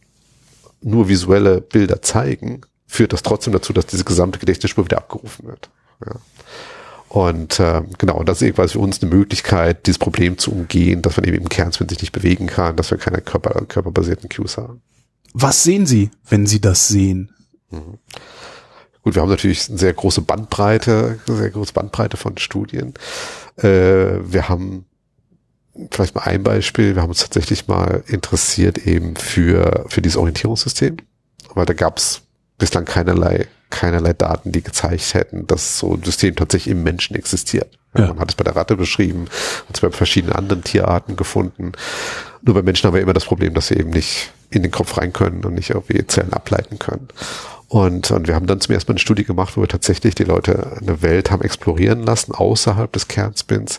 nur visuelle Bilder zeigen, führt das trotzdem dazu, dass diese gesamte Gedächtnisspur wieder abgerufen wird. Ja. Und äh, genau, das ist quasi für uns eine Möglichkeit, dieses Problem zu umgehen, dass man eben im Kernspin sich nicht bewegen kann, dass wir keine Körper, körperbasierten Cues haben. Was sehen Sie, wenn Sie das sehen? Mhm. Gut, wir haben natürlich eine sehr große Bandbreite, sehr große Bandbreite von Studien. Äh, wir haben vielleicht mal ein Beispiel, wir haben uns tatsächlich mal interessiert eben für, für dieses Orientierungssystem, weil da gab es bislang keinerlei keinerlei Daten, die gezeigt hätten, dass so ein System tatsächlich im Menschen existiert. Ja. Man hat es bei der Ratte beschrieben, und zwar bei verschiedenen anderen Tierarten gefunden. Nur bei Menschen haben wir immer das Problem, dass sie eben nicht in den Kopf rein können und nicht irgendwie Zellen ableiten können. Und, und wir haben dann zum ersten Mal eine Studie gemacht, wo wir tatsächlich die Leute eine Welt haben explorieren lassen, außerhalb des Kernspins,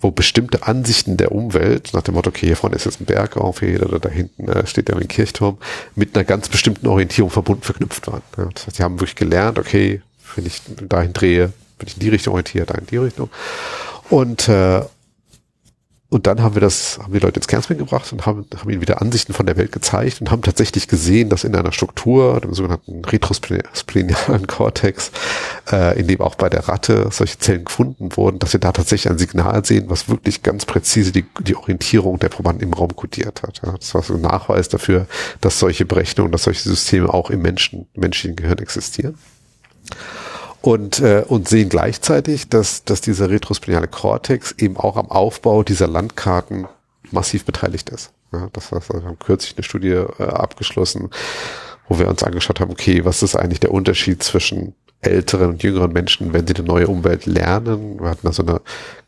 wo bestimmte Ansichten der Umwelt, nach dem Motto, okay, hier vorne ist jetzt ein Berg auf, hier oder da hinten äh, steht ja ein Kirchturm, mit einer ganz bestimmten Orientierung verbunden, verknüpft waren. Das heißt, die haben wirklich gelernt, okay, wenn ich dahin drehe, bin ich in die Richtung orientiert, da in die Richtung. Und, äh, und dann haben wir das, haben die Leute ins Kernspin gebracht und haben, haben ihnen wieder Ansichten von der Welt gezeigt und haben tatsächlich gesehen, dass in einer Struktur, dem sogenannten retrosplenaren Cortex, äh, in dem auch bei der Ratte solche Zellen gefunden wurden, dass wir da tatsächlich ein Signal sehen, was wirklich ganz präzise die, die Orientierung der Probanden im Raum kodiert hat. Ja, das war so ein Nachweis dafür, dass solche Berechnungen, dass solche Systeme auch im Menschen, menschlichen Gehirn existieren und, äh, und sehen gleichzeitig, dass, dass dieser retrospinale Kortex eben auch am Aufbau dieser Landkarten massiv beteiligt ist. Ja, das heißt, wir haben kürzlich eine Studie äh, abgeschlossen, wo wir uns angeschaut haben, okay, was ist eigentlich der Unterschied zwischen älteren und jüngeren Menschen, wenn sie eine neue Umwelt lernen. Wir hatten da so eine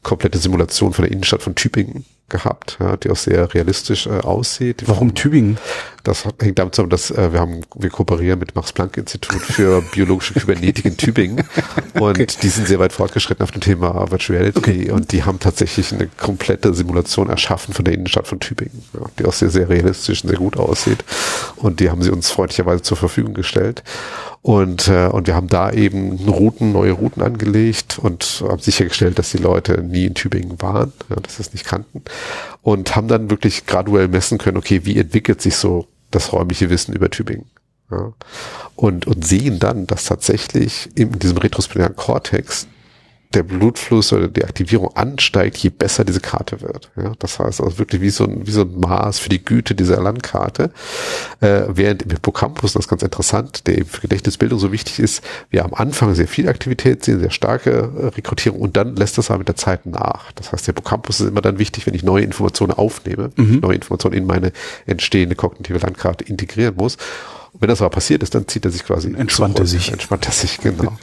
komplette Simulation von der Innenstadt von Tübingen gehabt, ja, die auch sehr realistisch äh, aussieht. Warum Tübingen? Das hängt damit zusammen, dass äh, wir haben, wir kooperieren mit Max-Planck-Institut für biologische Kybernetik in Tübingen und okay. die sind sehr weit fortgeschritten auf dem Thema Virtuality okay. und die haben tatsächlich eine komplette Simulation erschaffen von der Innenstadt von Tübingen, ja, die auch sehr, sehr realistisch und sehr gut aussieht und die haben sie uns freundlicherweise zur Verfügung gestellt. Und, äh, und wir haben da eben Routen, neue Routen angelegt und haben sichergestellt, dass die Leute nie in Tübingen waren, ja, dass sie es nicht kannten. Und haben dann wirklich graduell messen können, okay, wie entwickelt sich so das räumliche Wissen über Tübingen? Ja. Und, und sehen dann, dass tatsächlich in diesem retrospinalen Kortex der Blutfluss oder die Aktivierung ansteigt, je besser diese Karte wird. Ja, das heißt also wirklich wie so ein, wie so ein Maß für die Güte dieser Landkarte. Äh, während im Hippocampus, das ist ganz interessant, der eben für Gedächtnisbildung so wichtig ist, wir am Anfang sehr viel Aktivität sehen, sehr starke äh, Rekrutierung und dann lässt das aber mit der Zeit nach. Das heißt, der Hippocampus ist immer dann wichtig, wenn ich neue Informationen aufnehme, mhm. neue Informationen in meine entstehende kognitive Landkarte integrieren muss. Und wenn das aber passiert ist, dann zieht er sich quasi. Entspannt er sich. Entspannt er sich, genau.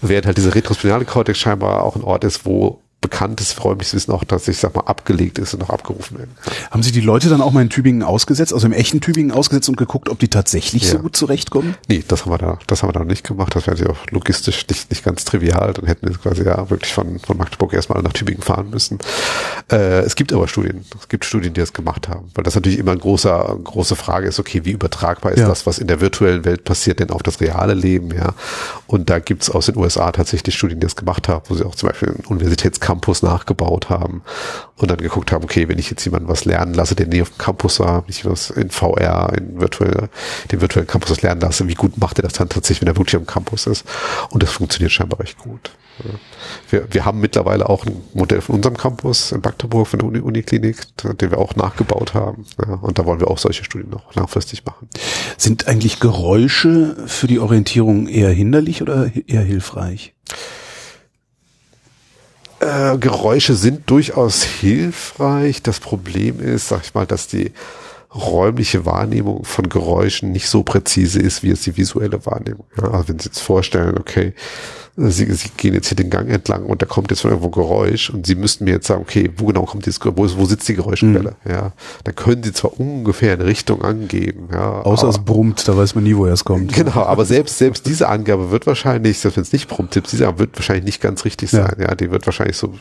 Während halt dieser retrospinale Kortex scheinbar auch ein Ort ist, wo bekanntes räumliches Wissen auch tatsächlich, sag mal, abgelegt ist und auch abgerufen werden kann. Haben Sie die Leute dann auch mal in Tübingen ausgesetzt, also im echten Tübingen ausgesetzt und geguckt, ob die tatsächlich ja. so gut zurechtkommen? Nee, das haben wir da, das haben wir da nicht gemacht. Das wäre ja auch logistisch nicht, nicht ganz trivial. Dann hätten wir quasi ja wirklich von, von Magdeburg erstmal nach Tübingen fahren müssen. Äh, es gibt aber Studien. Es gibt Studien, die das gemacht haben. Weil das natürlich immer eine große, große Frage ist, okay, wie übertragbar ist ja. das, was in der virtuellen Welt passiert, denn auf das reale Leben, ja. Und da gibt's aus den USA tatsächlich Studien, die das gemacht haben, wo sie auch zum Beispiel einen Universitätscampus nachgebaut haben und dann geguckt haben, okay, wenn ich jetzt jemanden was lernen lasse, der nie auf dem Campus war, wenn was in VR, in virtuell, den virtuellen Campus was lernen lasse, wie gut macht er das dann tatsächlich, wenn er wirklich am Campus ist? Und das funktioniert scheinbar recht gut. Wir, wir haben mittlerweile auch ein Modell von unserem Campus in Magdeburg, von der Uni Uniklinik, den wir auch nachgebaut haben. Ja, und da wollen wir auch solche Studien noch langfristig machen. Sind eigentlich Geräusche für die Orientierung eher hinderlich oder eher hilfreich? Äh, Geräusche sind durchaus hilfreich. Das Problem ist, sag ich mal, dass die räumliche Wahrnehmung von Geräuschen nicht so präzise ist, wie es die visuelle Wahrnehmung. Ja, also wenn Sie jetzt vorstellen, okay, Sie, Sie gehen jetzt hier den Gang entlang und da kommt jetzt von irgendwo Geräusch und Sie müssten mir jetzt sagen, okay, wo genau kommt dieses Geräusch, wo, wo sitzt die Geräuschquelle? Mhm. Ja, dann können Sie zwar ungefähr eine Richtung angeben, ja. Außer aber, es brummt, da weiß man nie, woher es kommt. Genau, aber selbst, selbst diese Angabe wird wahrscheinlich, selbst wenn es nicht brummt, selbst diese Angabe wird wahrscheinlich nicht ganz richtig sein, ja, ja die wird wahrscheinlich so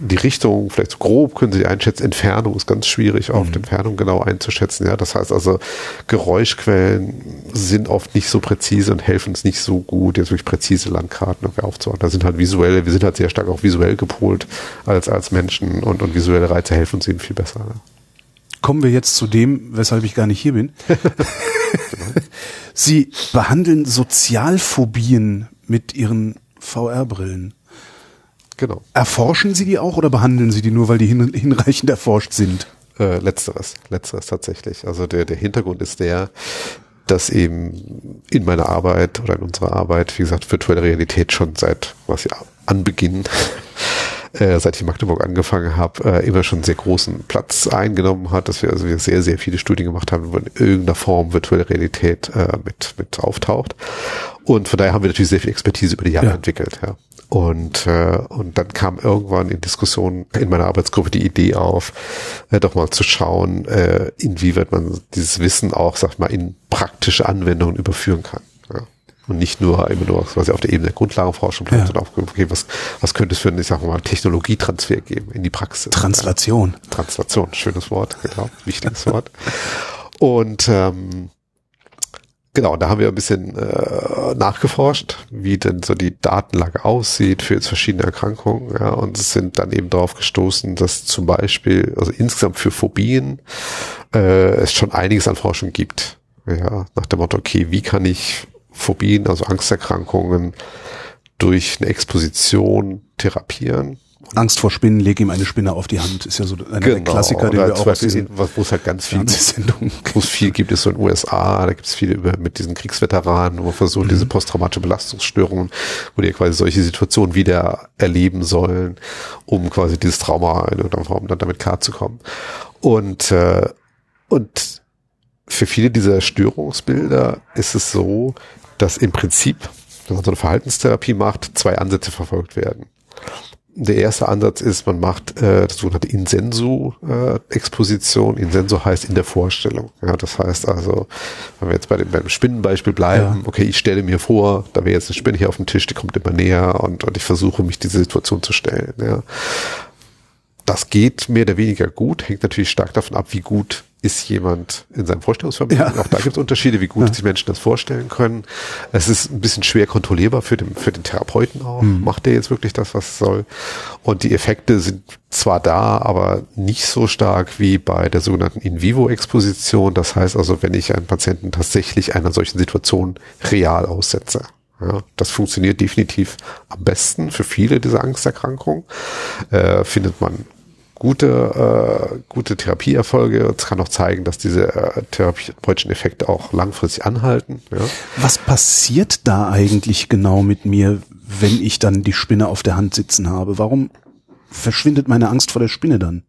die Richtung, vielleicht so grob können Sie einschätzen. Entfernung ist ganz schwierig, auch mhm. Entfernung genau einzuschätzen. Ja, das heißt also, Geräuschquellen sind oft nicht so präzise und helfen uns nicht so gut, jetzt wirklich präzise Landkarten aufzubauen. Da sind halt visuelle, wir sind halt sehr stark auch visuell gepolt als, als Menschen und, und visuelle Reize helfen uns eben viel besser. Ne? Kommen wir jetzt zu dem, weshalb ich gar nicht hier bin. Sie behandeln Sozialphobien mit Ihren VR-Brillen. Genau. Erforschen Sie die auch oder behandeln Sie die nur, weil die hin, hinreichend erforscht sind? Äh, letzteres, letzteres tatsächlich. Also der, der Hintergrund ist der, dass eben in meiner Arbeit oder in unserer Arbeit, wie gesagt, virtuelle Realität schon seit was ja Anbeginn äh, seit ich in Magdeburg angefangen habe, äh, immer schon sehr großen Platz eingenommen hat, dass wir also wir sehr, sehr viele Studien gemacht haben, wo in irgendeiner Form virtuelle Realität äh, mit, mit auftaucht. Und von daher haben wir natürlich sehr viel Expertise über die Jahre ja. entwickelt. Ja. Und, äh, und dann kam irgendwann in Diskussion in meiner Arbeitsgruppe die Idee auf, äh, doch mal zu schauen, äh, inwieweit man dieses Wissen auch, sag mal, in praktische Anwendungen überführen kann. Ja. Und nicht nur immer nur quasi auf der Ebene der Grundlagenforschung bleibt, ja. sondern auch, okay, was, was könnte es für einen, ich sag mal, Technologietransfer geben in die Praxis? Translation. Ja. Translation, schönes Wort, genau, wichtiges Wort. Und ähm, Genau, da haben wir ein bisschen äh, nachgeforscht, wie denn so die Datenlage aussieht für jetzt verschiedene Erkrankungen, ja, und sind dann eben darauf gestoßen, dass zum Beispiel, also insgesamt für Phobien, äh, es schon einiges an Forschung gibt. Ja, nach dem Motto, okay, wie kann ich Phobien, also Angsterkrankungen, durch eine Exposition therapieren? Angst vor Spinnen, leg ihm eine Spinne auf die Hand, ist ja so ein genau. Klassiker, den wir auch aus diesen wo es halt ganz viel, wo es viel gibt, ist so in den USA, da gibt es viele über, mit diesen Kriegsveteranen, wo man versucht, mhm. diese posttraumatische Belastungsstörungen, wo die quasi solche Situationen wieder erleben sollen, um quasi dieses Trauma in irgendeiner Form dann damit klarzukommen. Und, äh, und für viele dieser Störungsbilder ist es so, dass im Prinzip, wenn man so eine Verhaltenstherapie macht, zwei Ansätze verfolgt werden der erste Ansatz ist, man macht äh, das sogenannte Insensu-Exposition. Äh, Insensu heißt in der Vorstellung. Ja, das heißt also, wenn wir jetzt bei dem, bei dem Spinnenbeispiel bleiben, ja. okay, ich stelle mir vor, da wäre jetzt eine Spinne hier auf dem Tisch, die kommt immer näher und, und ich versuche mich diese Situation zu stellen. Ja. Das geht mehr oder weniger gut, hängt natürlich stark davon ab, wie gut ist jemand in seinem Vorstellungsvermögen. Ja. Auch da gibt es Unterschiede, wie gut ja. sich Menschen das vorstellen können. Es ist ein bisschen schwer kontrollierbar für den, für den Therapeuten auch. Mhm. Macht der jetzt wirklich das, was soll? Und die Effekte sind zwar da, aber nicht so stark wie bei der sogenannten In-vivo-Exposition. Das heißt also, wenn ich einen Patienten tatsächlich einer solchen Situation real aussetze. Ja, das funktioniert definitiv am besten für viele dieser Angsterkrankungen. Äh, findet man gute, äh, gute Therapieerfolge. Es kann auch zeigen, dass diese äh, therapeutischen Effekte auch langfristig anhalten. Ja. Was passiert da eigentlich genau mit mir, wenn ich dann die Spinne auf der Hand sitzen habe? Warum verschwindet meine Angst vor der Spinne dann?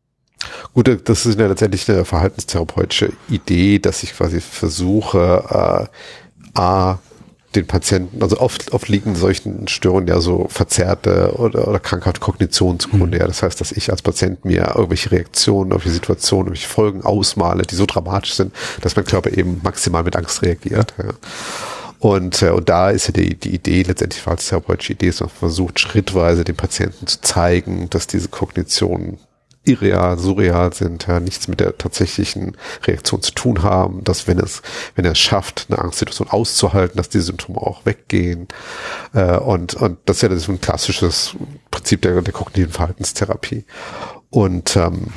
Gut, das ist ja letztendlich eine verhaltenstherapeutische Idee, dass ich quasi versuche, äh, A, den Patienten, also oft, oft liegen solchen Störungen ja so verzerrte oder, oder krankhafte Kognition zugrunde. Mhm. Ja, das heißt, dass ich als Patient mir irgendwelche Reaktionen, irgendwelche Situationen, irgendwelche Folgen ausmale, die so dramatisch sind, dass mein Körper eben maximal mit Angst reagiert. Ja. Und, äh, und da ist ja die, die Idee, letztendlich als therapeutische Idee, ist man versucht, schrittweise den Patienten zu zeigen, dass diese Kognition irreal, surreal sind, ja, nichts mit der tatsächlichen Reaktion zu tun haben, dass wenn es, wenn er es schafft, eine Angstsituation auszuhalten, dass die Symptome auch weggehen. Äh, und, und das ist ja das ist ein klassisches Prinzip der, der kognitiven Verhaltenstherapie. Und ähm,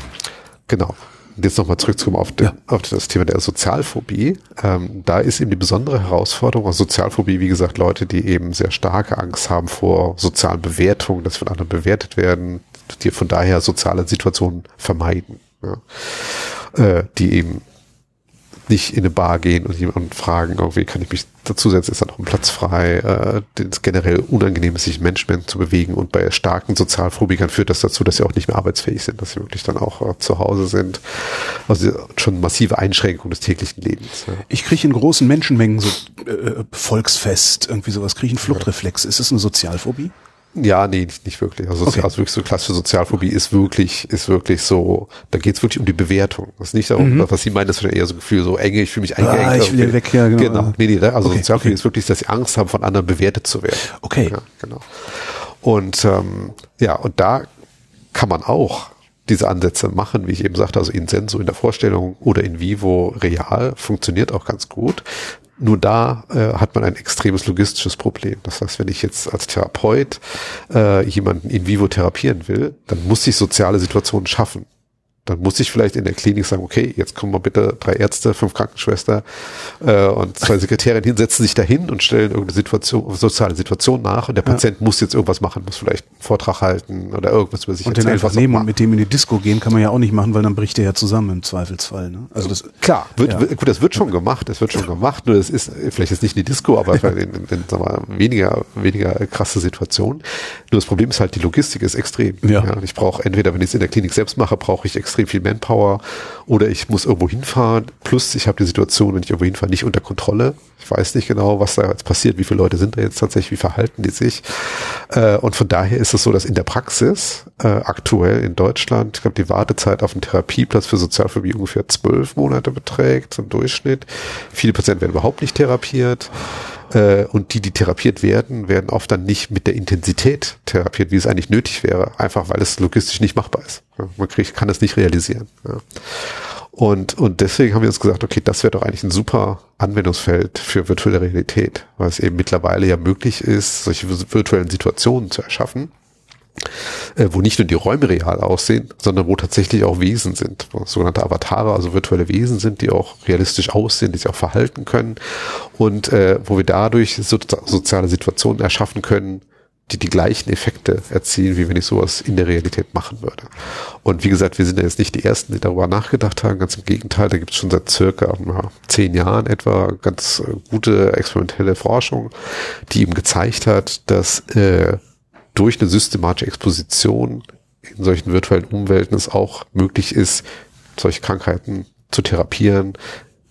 genau, jetzt nochmal zurückzukommen auf, ja. auf, das Thema der Sozialphobie. Ähm, da ist eben die besondere Herausforderung, also Sozialphobie, wie gesagt, Leute, die eben sehr starke Angst haben vor sozialen Bewertungen, dass von anderen bewertet werden, die von daher soziale Situationen vermeiden. Ja. Äh, die eben nicht in eine Bar gehen und jemanden fragen, irgendwie kann ich mich dazusetzen, ist da noch ein Platz frei, äh, es generell unangenehm ist, sich Menschen zu bewegen und bei starken Sozialphobikern führt das dazu, dass sie auch nicht mehr arbeitsfähig sind, dass sie wirklich dann auch äh, zu Hause sind. Also schon massive Einschränkungen des täglichen Lebens. Ja. Ich kriege in großen Menschenmengen so äh, Volksfest, irgendwie sowas, kriege ich einen Fluchtreflex. Ist das eine Sozialphobie? Ja, nee, nicht, nicht wirklich. Also, okay. also wirklich so klassische Sozialphobie ist wirklich, ist wirklich so, da geht's wirklich um die Bewertung. Das ist nicht darum, mhm. was Sie meinen, das ist eher so ein Gefühl, so enge, ich fühle mich eingeengt. Ah, ich will weg, ja, genau. genau. Nee, nee, also okay, Sozialphobie okay. ist wirklich, dass sie Angst haben, von anderen bewertet zu werden. Okay. Ja, genau. Und ähm, ja, und da kann man auch diese Ansätze machen, wie ich eben sagte, also in Senso in der Vorstellung oder in Vivo real, funktioniert auch ganz gut. Nur da äh, hat man ein extremes logistisches Problem. Das heißt, wenn ich jetzt als Therapeut äh, jemanden in vivo therapieren will, dann muss ich soziale Situationen schaffen dann muss ich vielleicht in der Klinik sagen, okay, jetzt kommen mal bitte drei Ärzte, fünf Krankenschwester äh, und zwei Sekretärinnen hin, setzen sich dahin und stellen irgendeine Situation, soziale Situation nach und der ja. Patient muss jetzt irgendwas machen, muss vielleicht einen Vortrag halten oder irgendwas über sich Und den einfach nehmen und mit dem in die Disco gehen kann man ja auch nicht machen, weil dann bricht der ja zusammen im Zweifelsfall. Ne? Also das klar, wird, ja. gut, das wird schon gemacht, das wird schon gemacht, nur das ist vielleicht jetzt nicht in die Disco, aber ja. in, in, in sagen wir, weniger weniger krasse Situationen. Nur das Problem ist halt, die Logistik ist extrem. Ja. ja ich brauche entweder, wenn ich es in der Klinik selbst mache, brauche ich extrem extrem viel Manpower oder ich muss irgendwo hinfahren. Plus ich habe die Situation, wenn ich irgendwo hinfahre, nicht unter Kontrolle. Ich weiß nicht genau, was da jetzt passiert, wie viele Leute sind da jetzt tatsächlich, wie verhalten die sich. Äh, und von daher ist es so, dass in der Praxis äh, aktuell in Deutschland, ich glaube, die Wartezeit auf einen Therapieplatz für Sozialphobie ungefähr zwölf Monate beträgt im Durchschnitt. Viele Patienten werden überhaupt nicht therapiert. Äh, und die, die therapiert werden, werden oft dann nicht mit der Intensität therapiert, wie es eigentlich nötig wäre, einfach weil es logistisch nicht machbar ist. Man kriegt, kann es nicht realisieren. Und, und deswegen haben wir uns gesagt, okay, das wäre doch eigentlich ein super Anwendungsfeld für virtuelle Realität, weil es eben mittlerweile ja möglich ist, solche virtuellen Situationen zu erschaffen äh, wo nicht nur die Räume real aussehen, sondern wo tatsächlich auch Wesen sind, sogenannte Avatare, also virtuelle Wesen sind, die auch realistisch aussehen, die sich auch verhalten können und äh, wo wir dadurch so, soziale Situationen erschaffen können, die die gleichen Effekte erzielen, wie wenn ich sowas in der Realität machen würde. Und wie gesagt, wir sind ja jetzt nicht die Ersten, die darüber nachgedacht haben. Ganz im Gegenteil, da gibt es schon seit circa ja, zehn Jahren etwa ganz äh, gute experimentelle Forschung, die eben gezeigt hat, dass äh, durch eine systematische Exposition in solchen virtuellen Umwelten es auch möglich ist, solche Krankheiten zu therapieren,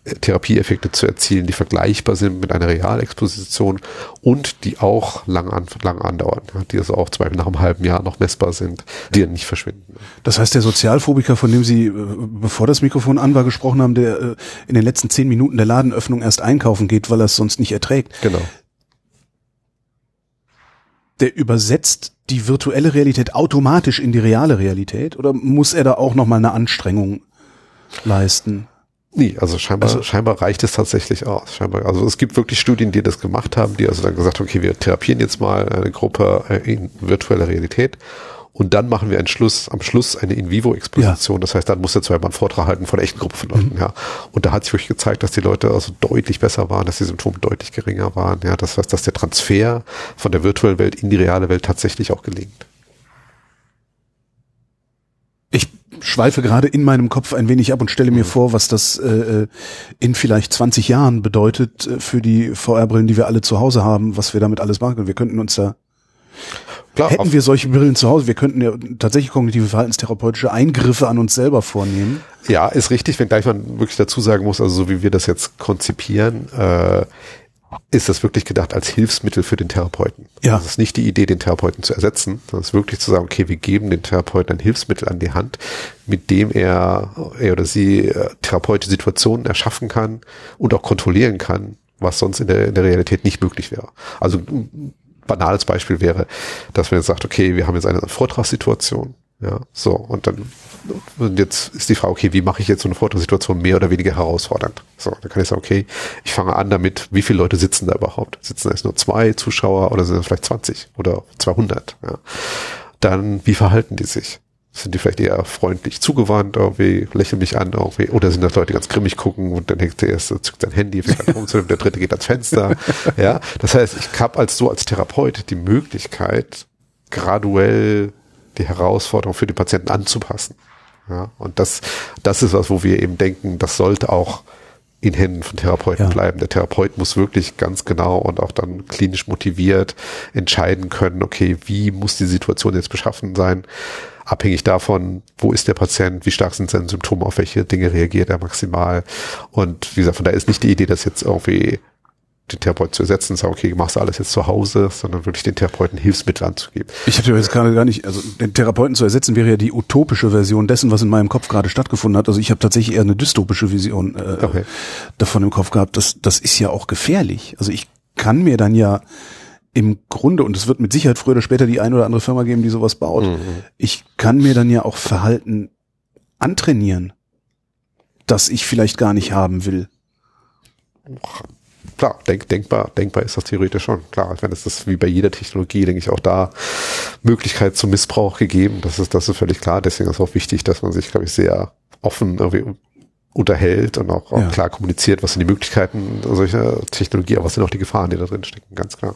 Therapieeffekte zu erzielen, die vergleichbar sind mit einer Realexposition und die auch lang, an, lang andauern, die also auch zum Beispiel nach einem halben Jahr noch messbar sind, die dann nicht verschwinden. Das heißt, der Sozialphobiker, von dem Sie, äh, bevor das Mikrofon an war, gesprochen haben, der äh, in den letzten zehn Minuten der Ladenöffnung erst einkaufen geht, weil er es sonst nicht erträgt. Genau der übersetzt die virtuelle Realität automatisch in die reale Realität oder muss er da auch nochmal eine Anstrengung leisten? Nee, also scheinbar, also, scheinbar reicht es tatsächlich aus. Scheinbar, also es gibt wirklich Studien, die das gemacht haben, die also dann gesagt haben, okay, wir therapieren jetzt mal eine Gruppe äh, in virtueller Realität und dann machen wir einen Schluss, am Schluss eine In-vivo-Exposition. Ja. Das heißt, dann muss er zweimal einen Vortrag halten von echten Gruppe von Leuten, mhm. ja. Und da hat sich wirklich gezeigt, dass die Leute also deutlich besser waren, dass die Symptome deutlich geringer waren, ja. Das heißt, dass der Transfer von der virtuellen Welt in die reale Welt tatsächlich auch gelingt. Ich schweife gerade in meinem Kopf ein wenig ab und stelle mir mhm. vor, was das äh, äh in vielleicht 20 Jahren bedeutet äh, für die VR-Brillen, die wir alle zu Hause haben, was wir damit alles machen. Wir könnten uns da Klar, Hätten wir solche Brillen zu Hause, wir könnten ja tatsächlich kognitive verhaltenstherapeutische Eingriffe an uns selber vornehmen. Ja, ist richtig, wenn gleich man wirklich dazu sagen muss, also so wie wir das jetzt konzipieren, äh, ist das wirklich gedacht als Hilfsmittel für den Therapeuten. Ja. Das ist nicht die Idee, den Therapeuten zu ersetzen, sondern es ist wirklich zu sagen, okay, wir geben den Therapeuten ein Hilfsmittel an die Hand, mit dem er, er oder sie äh, therapeutische Situationen erschaffen kann und auch kontrollieren kann, was sonst in der, in der Realität nicht möglich wäre. Also ein banales Beispiel wäre, dass man jetzt sagt, okay, wir haben jetzt eine Vortragssituation, ja, so, und dann und jetzt ist die Frage, okay, wie mache ich jetzt so eine Vortragssituation mehr oder weniger herausfordernd? So, dann kann ich sagen, okay, ich fange an damit, wie viele Leute sitzen da überhaupt? Sitzen da jetzt nur zwei Zuschauer oder sind es vielleicht 20 oder 200? Ja. Dann, wie verhalten die sich? Sind die vielleicht eher freundlich zugewandt, irgendwie, lächeln mich an, irgendwie, oder sind das Leute, die ganz grimmig gucken und dann hängt der erste, zückt sein Handy, fängt an rumzunehmen, der dritte geht ans Fenster. Ja, das heißt, ich habe als so als Therapeut die Möglichkeit, graduell die Herausforderung für die Patienten anzupassen. Ja, und das, das ist was, wo wir eben denken, das sollte auch in Händen von Therapeuten ja. bleiben. Der Therapeut muss wirklich ganz genau und auch dann klinisch motiviert entscheiden können, okay, wie muss die Situation jetzt beschaffen sein? Abhängig davon, wo ist der Patient, wie stark sind seine Symptome, auf welche Dinge reagiert er maximal. Und wie gesagt, von daher ist nicht die Idee, dass jetzt irgendwie den Therapeuten zu ersetzen und sagen, okay, machst du alles jetzt zu Hause, sondern wirklich den Therapeuten Hilfsmittel anzugeben. Ich habe jetzt gerade gar nicht, also den Therapeuten zu ersetzen wäre ja die utopische Version dessen, was in meinem Kopf gerade stattgefunden hat. Also ich habe tatsächlich eher eine dystopische Vision äh, okay. davon im Kopf gehabt. Das, das ist ja auch gefährlich. Also ich kann mir dann ja im Grunde, und es wird mit Sicherheit früher oder später die eine oder andere Firma geben, die sowas baut, mhm. ich kann mir dann ja auch Verhalten antrainieren, das ich vielleicht gar nicht haben will klar, denk, denkbar, denkbar ist das theoretisch schon. Klar, ich meine, es ist wie bei jeder Technologie, denke ich, auch da Möglichkeit zum Missbrauch gegeben. Das ist, das ist völlig klar. Deswegen ist es auch wichtig, dass man sich, glaube ich, sehr offen irgendwie unterhält und auch, auch ja. klar kommuniziert, was sind die Möglichkeiten solcher Technologie, aber was sind auch die Gefahren, die da drin stecken, ganz klar.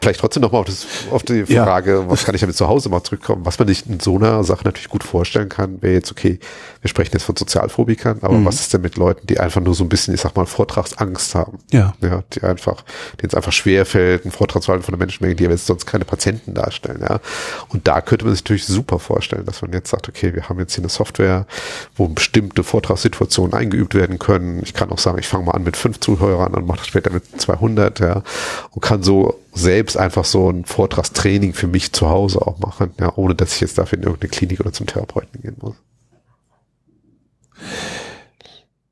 Vielleicht trotzdem nochmal auf, das, auf die Frage, ja. was kann ich damit zu Hause mal zurückkommen? Was man sich in so einer Sache natürlich gut vorstellen kann, wäre jetzt, okay, wir sprechen jetzt von Sozialphobikern, aber mhm. was ist denn mit Leuten, die einfach nur so ein bisschen, ich sag mal, Vortragsangst haben? Ja. Ja, die einfach, denen es einfach schwer fällt, einen Vortrag zu halten von der Menschenmenge, die aber jetzt sonst keine Patienten darstellen, ja. Und da könnte man sich natürlich super vorstellen, dass man jetzt sagt, okay, wir haben jetzt hier eine Software, wo bestimmte Vortragssituationen eingeübt werden können. Ich kann auch sagen, ich fange mal an mit fünf Zuhörern und mache das später mit 200, ja. Und kann so selbst einfach so ein Vortragstraining für mich zu Hause auch machen, ja, ohne dass ich jetzt dafür in irgendeine Klinik oder zum Therapeuten gehen muss.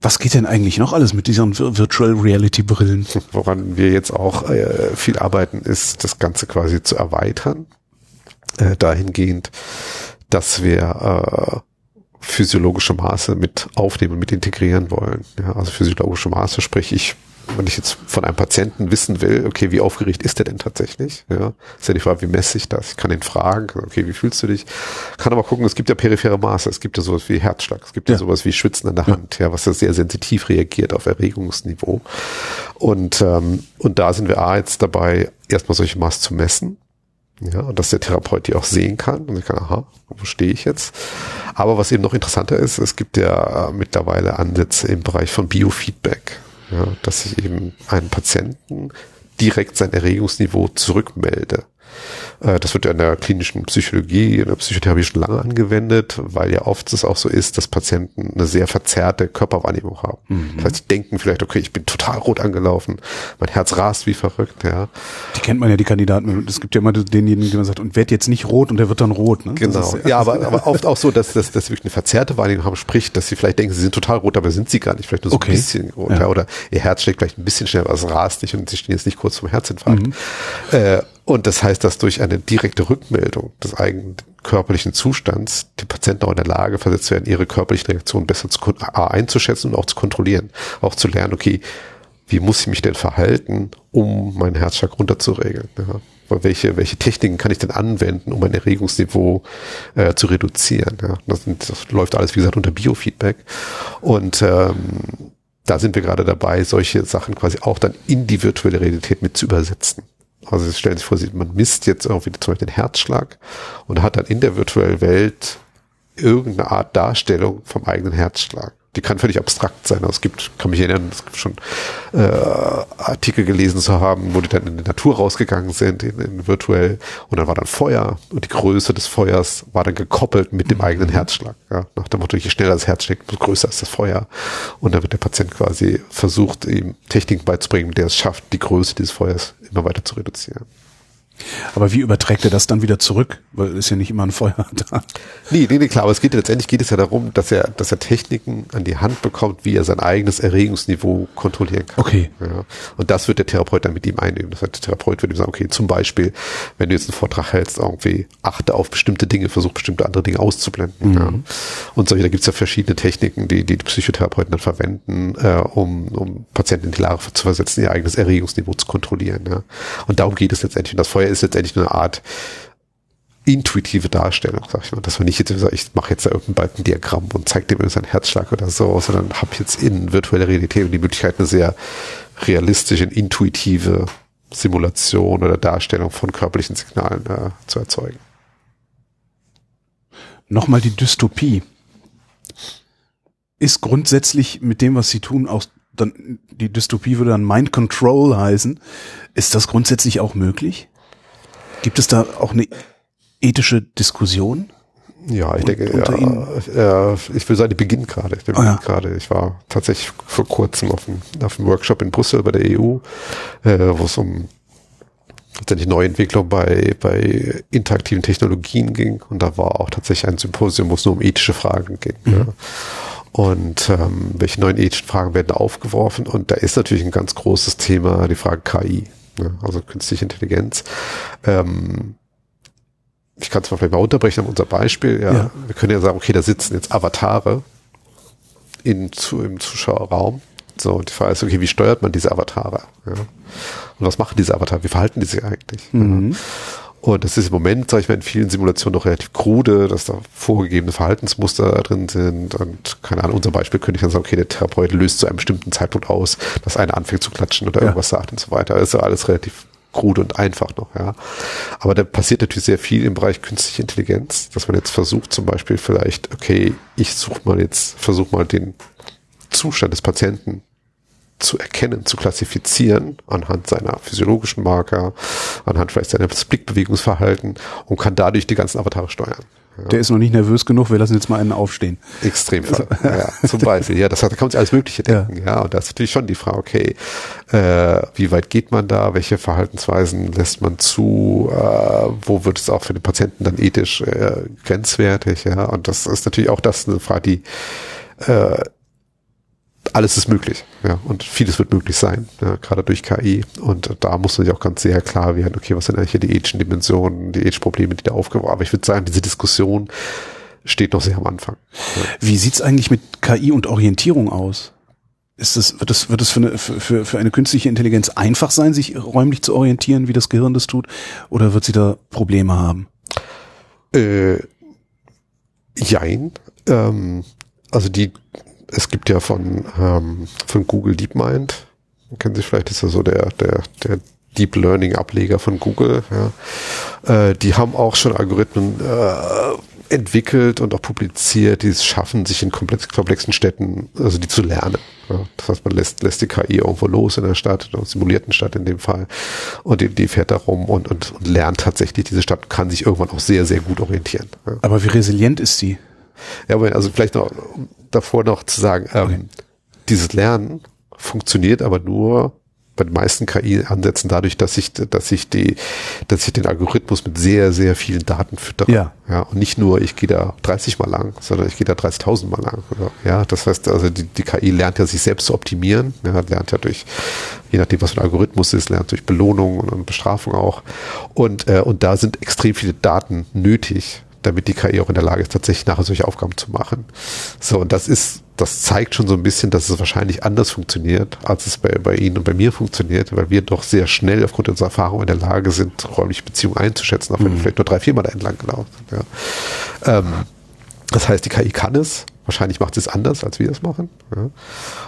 Was geht denn eigentlich noch alles mit diesen Virtual Reality Brillen? Woran wir jetzt auch äh, viel arbeiten, ist das Ganze quasi zu erweitern, äh, dahingehend, dass wir äh, physiologische Maße mit aufnehmen, mit integrieren wollen. Ja, also physiologische Maße, sprich ich wenn ich jetzt von einem Patienten wissen will, okay, wie aufgeregt ist der denn tatsächlich? Ja, ist ja die Frage, wie messe ich das? Ich kann ihn fragen, okay, wie fühlst du dich? Kann aber gucken, es gibt ja periphere Maße, es gibt ja sowas wie Herzschlag, es gibt ja, ja sowas wie Schwitzen an der Hand, ja, was ja sehr sensitiv reagiert auf Erregungsniveau. Und, ähm, und da sind wir A jetzt dabei, erstmal solche Maße zu messen. Ja, und dass der Therapeut die auch sehen kann und ich kann, aha, wo stehe ich jetzt? Aber was eben noch interessanter ist, es gibt ja mittlerweile Ansätze im Bereich von Biofeedback ja, dass ich eben einen Patienten direkt sein Erregungsniveau zurückmelde. Äh, das wird ja in der klinischen Psychologie, in der Psychotherapie schon lange angewendet, weil ja oft es auch so ist, dass Patienten eine sehr verzerrte Körperwahrnehmung haben. Mhm. Das heißt, die denken vielleicht, okay, ich bin total rot angelaufen, mein Herz rast wie verrückt, ja. Die kennt man ja, die Kandidaten. Es gibt ja immer denjenigen, die man sagt, und werd jetzt nicht rot und der wird dann rot. Ne? Genau. ja, aber, aber oft auch so, dass, dass, dass sie wirklich eine verzerrte Wahrnehmung haben, sprich, dass sie vielleicht denken, sie sind total rot, aber sind sie gar nicht, vielleicht nur so okay. ein bisschen rot. Ja. Oder ihr Herz schlägt vielleicht ein bisschen schneller, aber es rast nicht und sie stehen jetzt nicht kurz vom Herzinfarkt. Mhm. Äh, und das heißt, dass durch eine direkte Rückmeldung des eigenen körperlichen Zustands die Patienten auch in der Lage versetzt werden, ihre körperlichen Reaktionen besser zu, einzuschätzen und auch zu kontrollieren. Auch zu lernen, okay, wie muss ich mich denn verhalten, um meinen Herzschlag runterzuregeln? Ja? Welche, welche Techniken kann ich denn anwenden, um mein Erregungsniveau äh, zu reduzieren? Ja? Das, das, läuft alles, wie gesagt, unter Biofeedback. Und ähm, da sind wir gerade dabei, solche Sachen quasi auch dann in die virtuelle Realität mit zu übersetzen. Also es stellt sich vor, man misst jetzt irgendwie zum Beispiel den Herzschlag und hat dann in der virtuellen Welt irgendeine Art Darstellung vom eigenen Herzschlag. Die kann völlig abstrakt sein. Also es gibt, kann mich erinnern, es gibt schon äh, Artikel gelesen zu haben, wo die dann in die Natur rausgegangen sind, in, in virtuell, und dann war dann Feuer und die Größe des Feuers war dann gekoppelt mit dem eigenen mhm. Herzschlag. Ja? Nach dem Motto, je schneller das Herz schlägt, umso größer ist das Feuer. Und dann wird der Patient quasi versucht, ihm Techniken beizubringen, der es schafft, die Größe dieses Feuers immer weiter zu reduzieren. Aber wie überträgt er das dann wieder zurück? Weil ist ja nicht immer ein Feuer da. Nee, nee, nee, klar, aber es geht letztendlich geht es ja darum, dass er, dass er Techniken an die Hand bekommt, wie er sein eigenes Erregungsniveau kontrollieren kann. Okay. Ja. Und das wird der Therapeut dann mit ihm einüben. Das heißt, der Therapeut wird ihm sagen, okay, zum Beispiel, wenn du jetzt einen Vortrag hältst, irgendwie achte auf bestimmte Dinge, versuch bestimmte andere Dinge auszublenden. Mhm. Ja. Und solche, da gibt's ja verschiedene Techniken, die die Psychotherapeuten dann verwenden, äh, um, um Patienten in die Lage zu versetzen, ihr eigenes Erregungsniveau zu kontrollieren. Ja. Und darum geht es letztendlich. Und das Feuer Feuer ist letztendlich nur eine Art intuitive Darstellung, sag ich mal. Dass man nicht jetzt sagt, ich mache jetzt da irgendein Balkendiagramm und zeige dem seinen Herzschlag oder so, sondern habe jetzt in virtueller Realität die Möglichkeit, eine sehr realistische, intuitive Simulation oder Darstellung von körperlichen Signalen äh, zu erzeugen. Nochmal die Dystopie. Ist grundsätzlich mit dem, was Sie tun, auch dann, die Dystopie würde dann Mind Control heißen. Ist das grundsätzlich auch möglich? Gibt es da auch eine ethische Diskussion? Ja, ich denke, ja, ich will sagen, die beginnt gerade. Die oh, ja. gerade. Ich war tatsächlich vor kurzem auf einem, auf einem Workshop in Brüssel bei der EU, äh, wo es um tatsächlich Neuentwicklung bei, bei interaktiven Technologien ging. Und da war auch tatsächlich ein Symposium, wo es nur um ethische Fragen ging. Mhm. Ja. Und ähm, welche neuen ethischen Fragen werden aufgeworfen? Und da ist natürlich ein ganz großes Thema die Frage KI ne? also künstliche Intelligenz. Ähm, ich kann es mal vielleicht mal unterbrechen an unser Beispiel. Ja, ja, Wir können ja sagen, okay, da sitzen jetzt Avatare in, zu, im Zuschauerraum. So, und die Frage ist, okay, wie steuert man diese Avatare? Ja? Und was machen diese Avatare? Wie verhalten die sich eigentlich? Mhm. Ja? Und das ist im Moment, sage ich mal, in vielen Simulationen noch relativ krude, dass da vorgegebene Verhaltensmuster drin sind. Und keine Ahnung, unser Beispiel könnte ich dann sagen, okay, der Therapeut löst zu einem bestimmten Zeitpunkt aus, dass einer anfängt zu klatschen oder ja. irgendwas sagt und so weiter. Das ist ja alles relativ krude und einfach noch, ja. Aber da passiert natürlich sehr viel im Bereich künstliche Intelligenz, dass man jetzt versucht, zum Beispiel vielleicht, okay, ich suche mal jetzt, versuche mal den Zustand des Patienten zu erkennen, zu klassifizieren anhand seiner physiologischen Marker, anhand vielleicht seines Blickbewegungsverhalten und kann dadurch die ganzen Avatare steuern. Ja. Der ist noch nicht nervös genug, wir lassen jetzt mal einen aufstehen. Extremfall. ja, zum Beispiel. Ja, das da kann man sich alles Mögliche denken. Ja. ja, und da ist natürlich schon die Frage, okay, äh, wie weit geht man da? Welche Verhaltensweisen lässt man zu? Äh, wo wird es auch für den Patienten dann ethisch äh, grenzwertig? Ja, und das ist natürlich auch das eine Frage, die äh, alles ist möglich, ja, und vieles wird möglich sein, ja, gerade durch KI. Und da muss man sich auch ganz sehr klar werden, okay, was sind eigentlich hier die ethischen Dimensionen, die ethischen Probleme, die da aufgeworfen Aber ich würde sagen, diese Diskussion steht noch sehr am Anfang. Ja. Wie sieht's eigentlich mit KI und Orientierung aus? Ist das, wird es, wird es für eine, für, für eine künstliche Intelligenz einfach sein, sich räumlich zu orientieren, wie das Gehirn das tut? Oder wird sie da Probleme haben? Äh, jein. Ähm, also die es gibt ja von, ähm, von Google DeepMind, kennen Sie vielleicht, ist ja so der, der, der Deep Learning Ableger von Google, ja. Äh, die haben auch schon Algorithmen äh, entwickelt und auch publiziert, die es schaffen, sich in komplex, komplexen Städten, also die zu lernen. Ja. Das heißt, man lässt, lässt die KI irgendwo los in der Stadt, in einer simulierten Stadt in dem Fall, und die, die fährt da rum und, und, und lernt tatsächlich diese Stadt, kann sich irgendwann auch sehr, sehr gut orientieren. Ja. Aber wie resilient ist sie? Ja, aber also vielleicht noch davor noch zu sagen, ähm, okay. dieses Lernen funktioniert aber nur bei den meisten KI-Ansätzen dadurch, dass ich, dass ich die, dass ich den Algorithmus mit sehr, sehr vielen Daten füttere. Ja. ja und nicht nur, ich gehe da 30 mal lang, sondern ich gehe da 30.000 mal lang. Ja, das heißt, also die, die KI lernt ja sich selbst zu optimieren, ja, lernt ja durch, je nachdem, was für ein Algorithmus ist, lernt durch Belohnung und Bestrafung auch. Und, äh, und da sind extrem viele Daten nötig, damit die KI auch in der Lage ist, tatsächlich nachher solche Aufgaben zu machen. So, und das ist, das zeigt schon so ein bisschen, dass es wahrscheinlich anders funktioniert, als es bei, bei Ihnen und bei mir funktioniert, weil wir doch sehr schnell aufgrund unserer Erfahrung in der Lage sind, räumliche Beziehungen einzuschätzen, auch wenn mhm. wir vielleicht nur drei, viermal da entlang gelaufen sind. Ja. Ähm, das heißt, die KI kann es, Wahrscheinlich macht sie es anders, als wir es machen. Ja.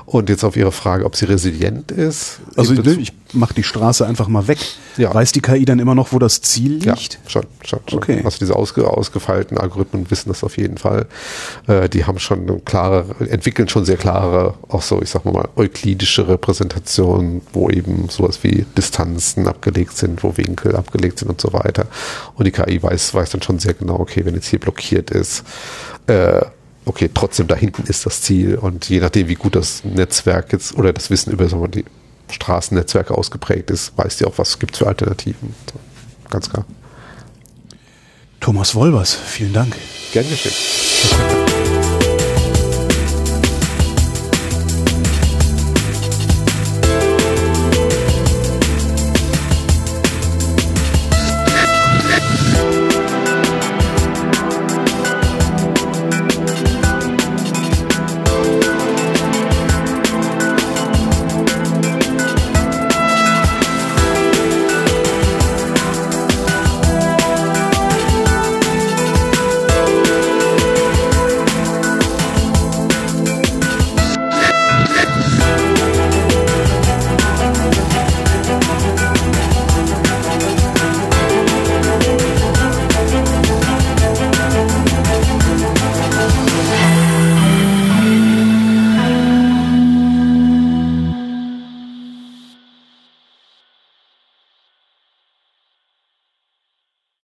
Und jetzt auf Ihre Frage, ob sie resilient ist. Also ich mache die Straße einfach mal weg. Ja. Weiß die KI dann immer noch, wo das Ziel liegt? Ja, schon, schon, schon. Okay. Also diese ausge, ausgefeilten Algorithmen wissen das auf jeden Fall. Äh, die haben schon klare, entwickeln schon sehr klare, auch so, ich sag mal, euklidische Repräsentationen, wo eben sowas wie Distanzen abgelegt sind, wo Winkel abgelegt sind und so weiter. Und die KI weiß, weiß dann schon sehr genau, okay, wenn jetzt hier blockiert ist, äh, okay, trotzdem da hinten ist das Ziel und je nachdem, wie gut das Netzwerk jetzt oder das Wissen über sagen wir, die Straßennetzwerke ausgeprägt ist, weiß die auch, was gibt es für Alternativen. So, ganz klar. Thomas Wolbers, vielen Dank. Gern geschehen.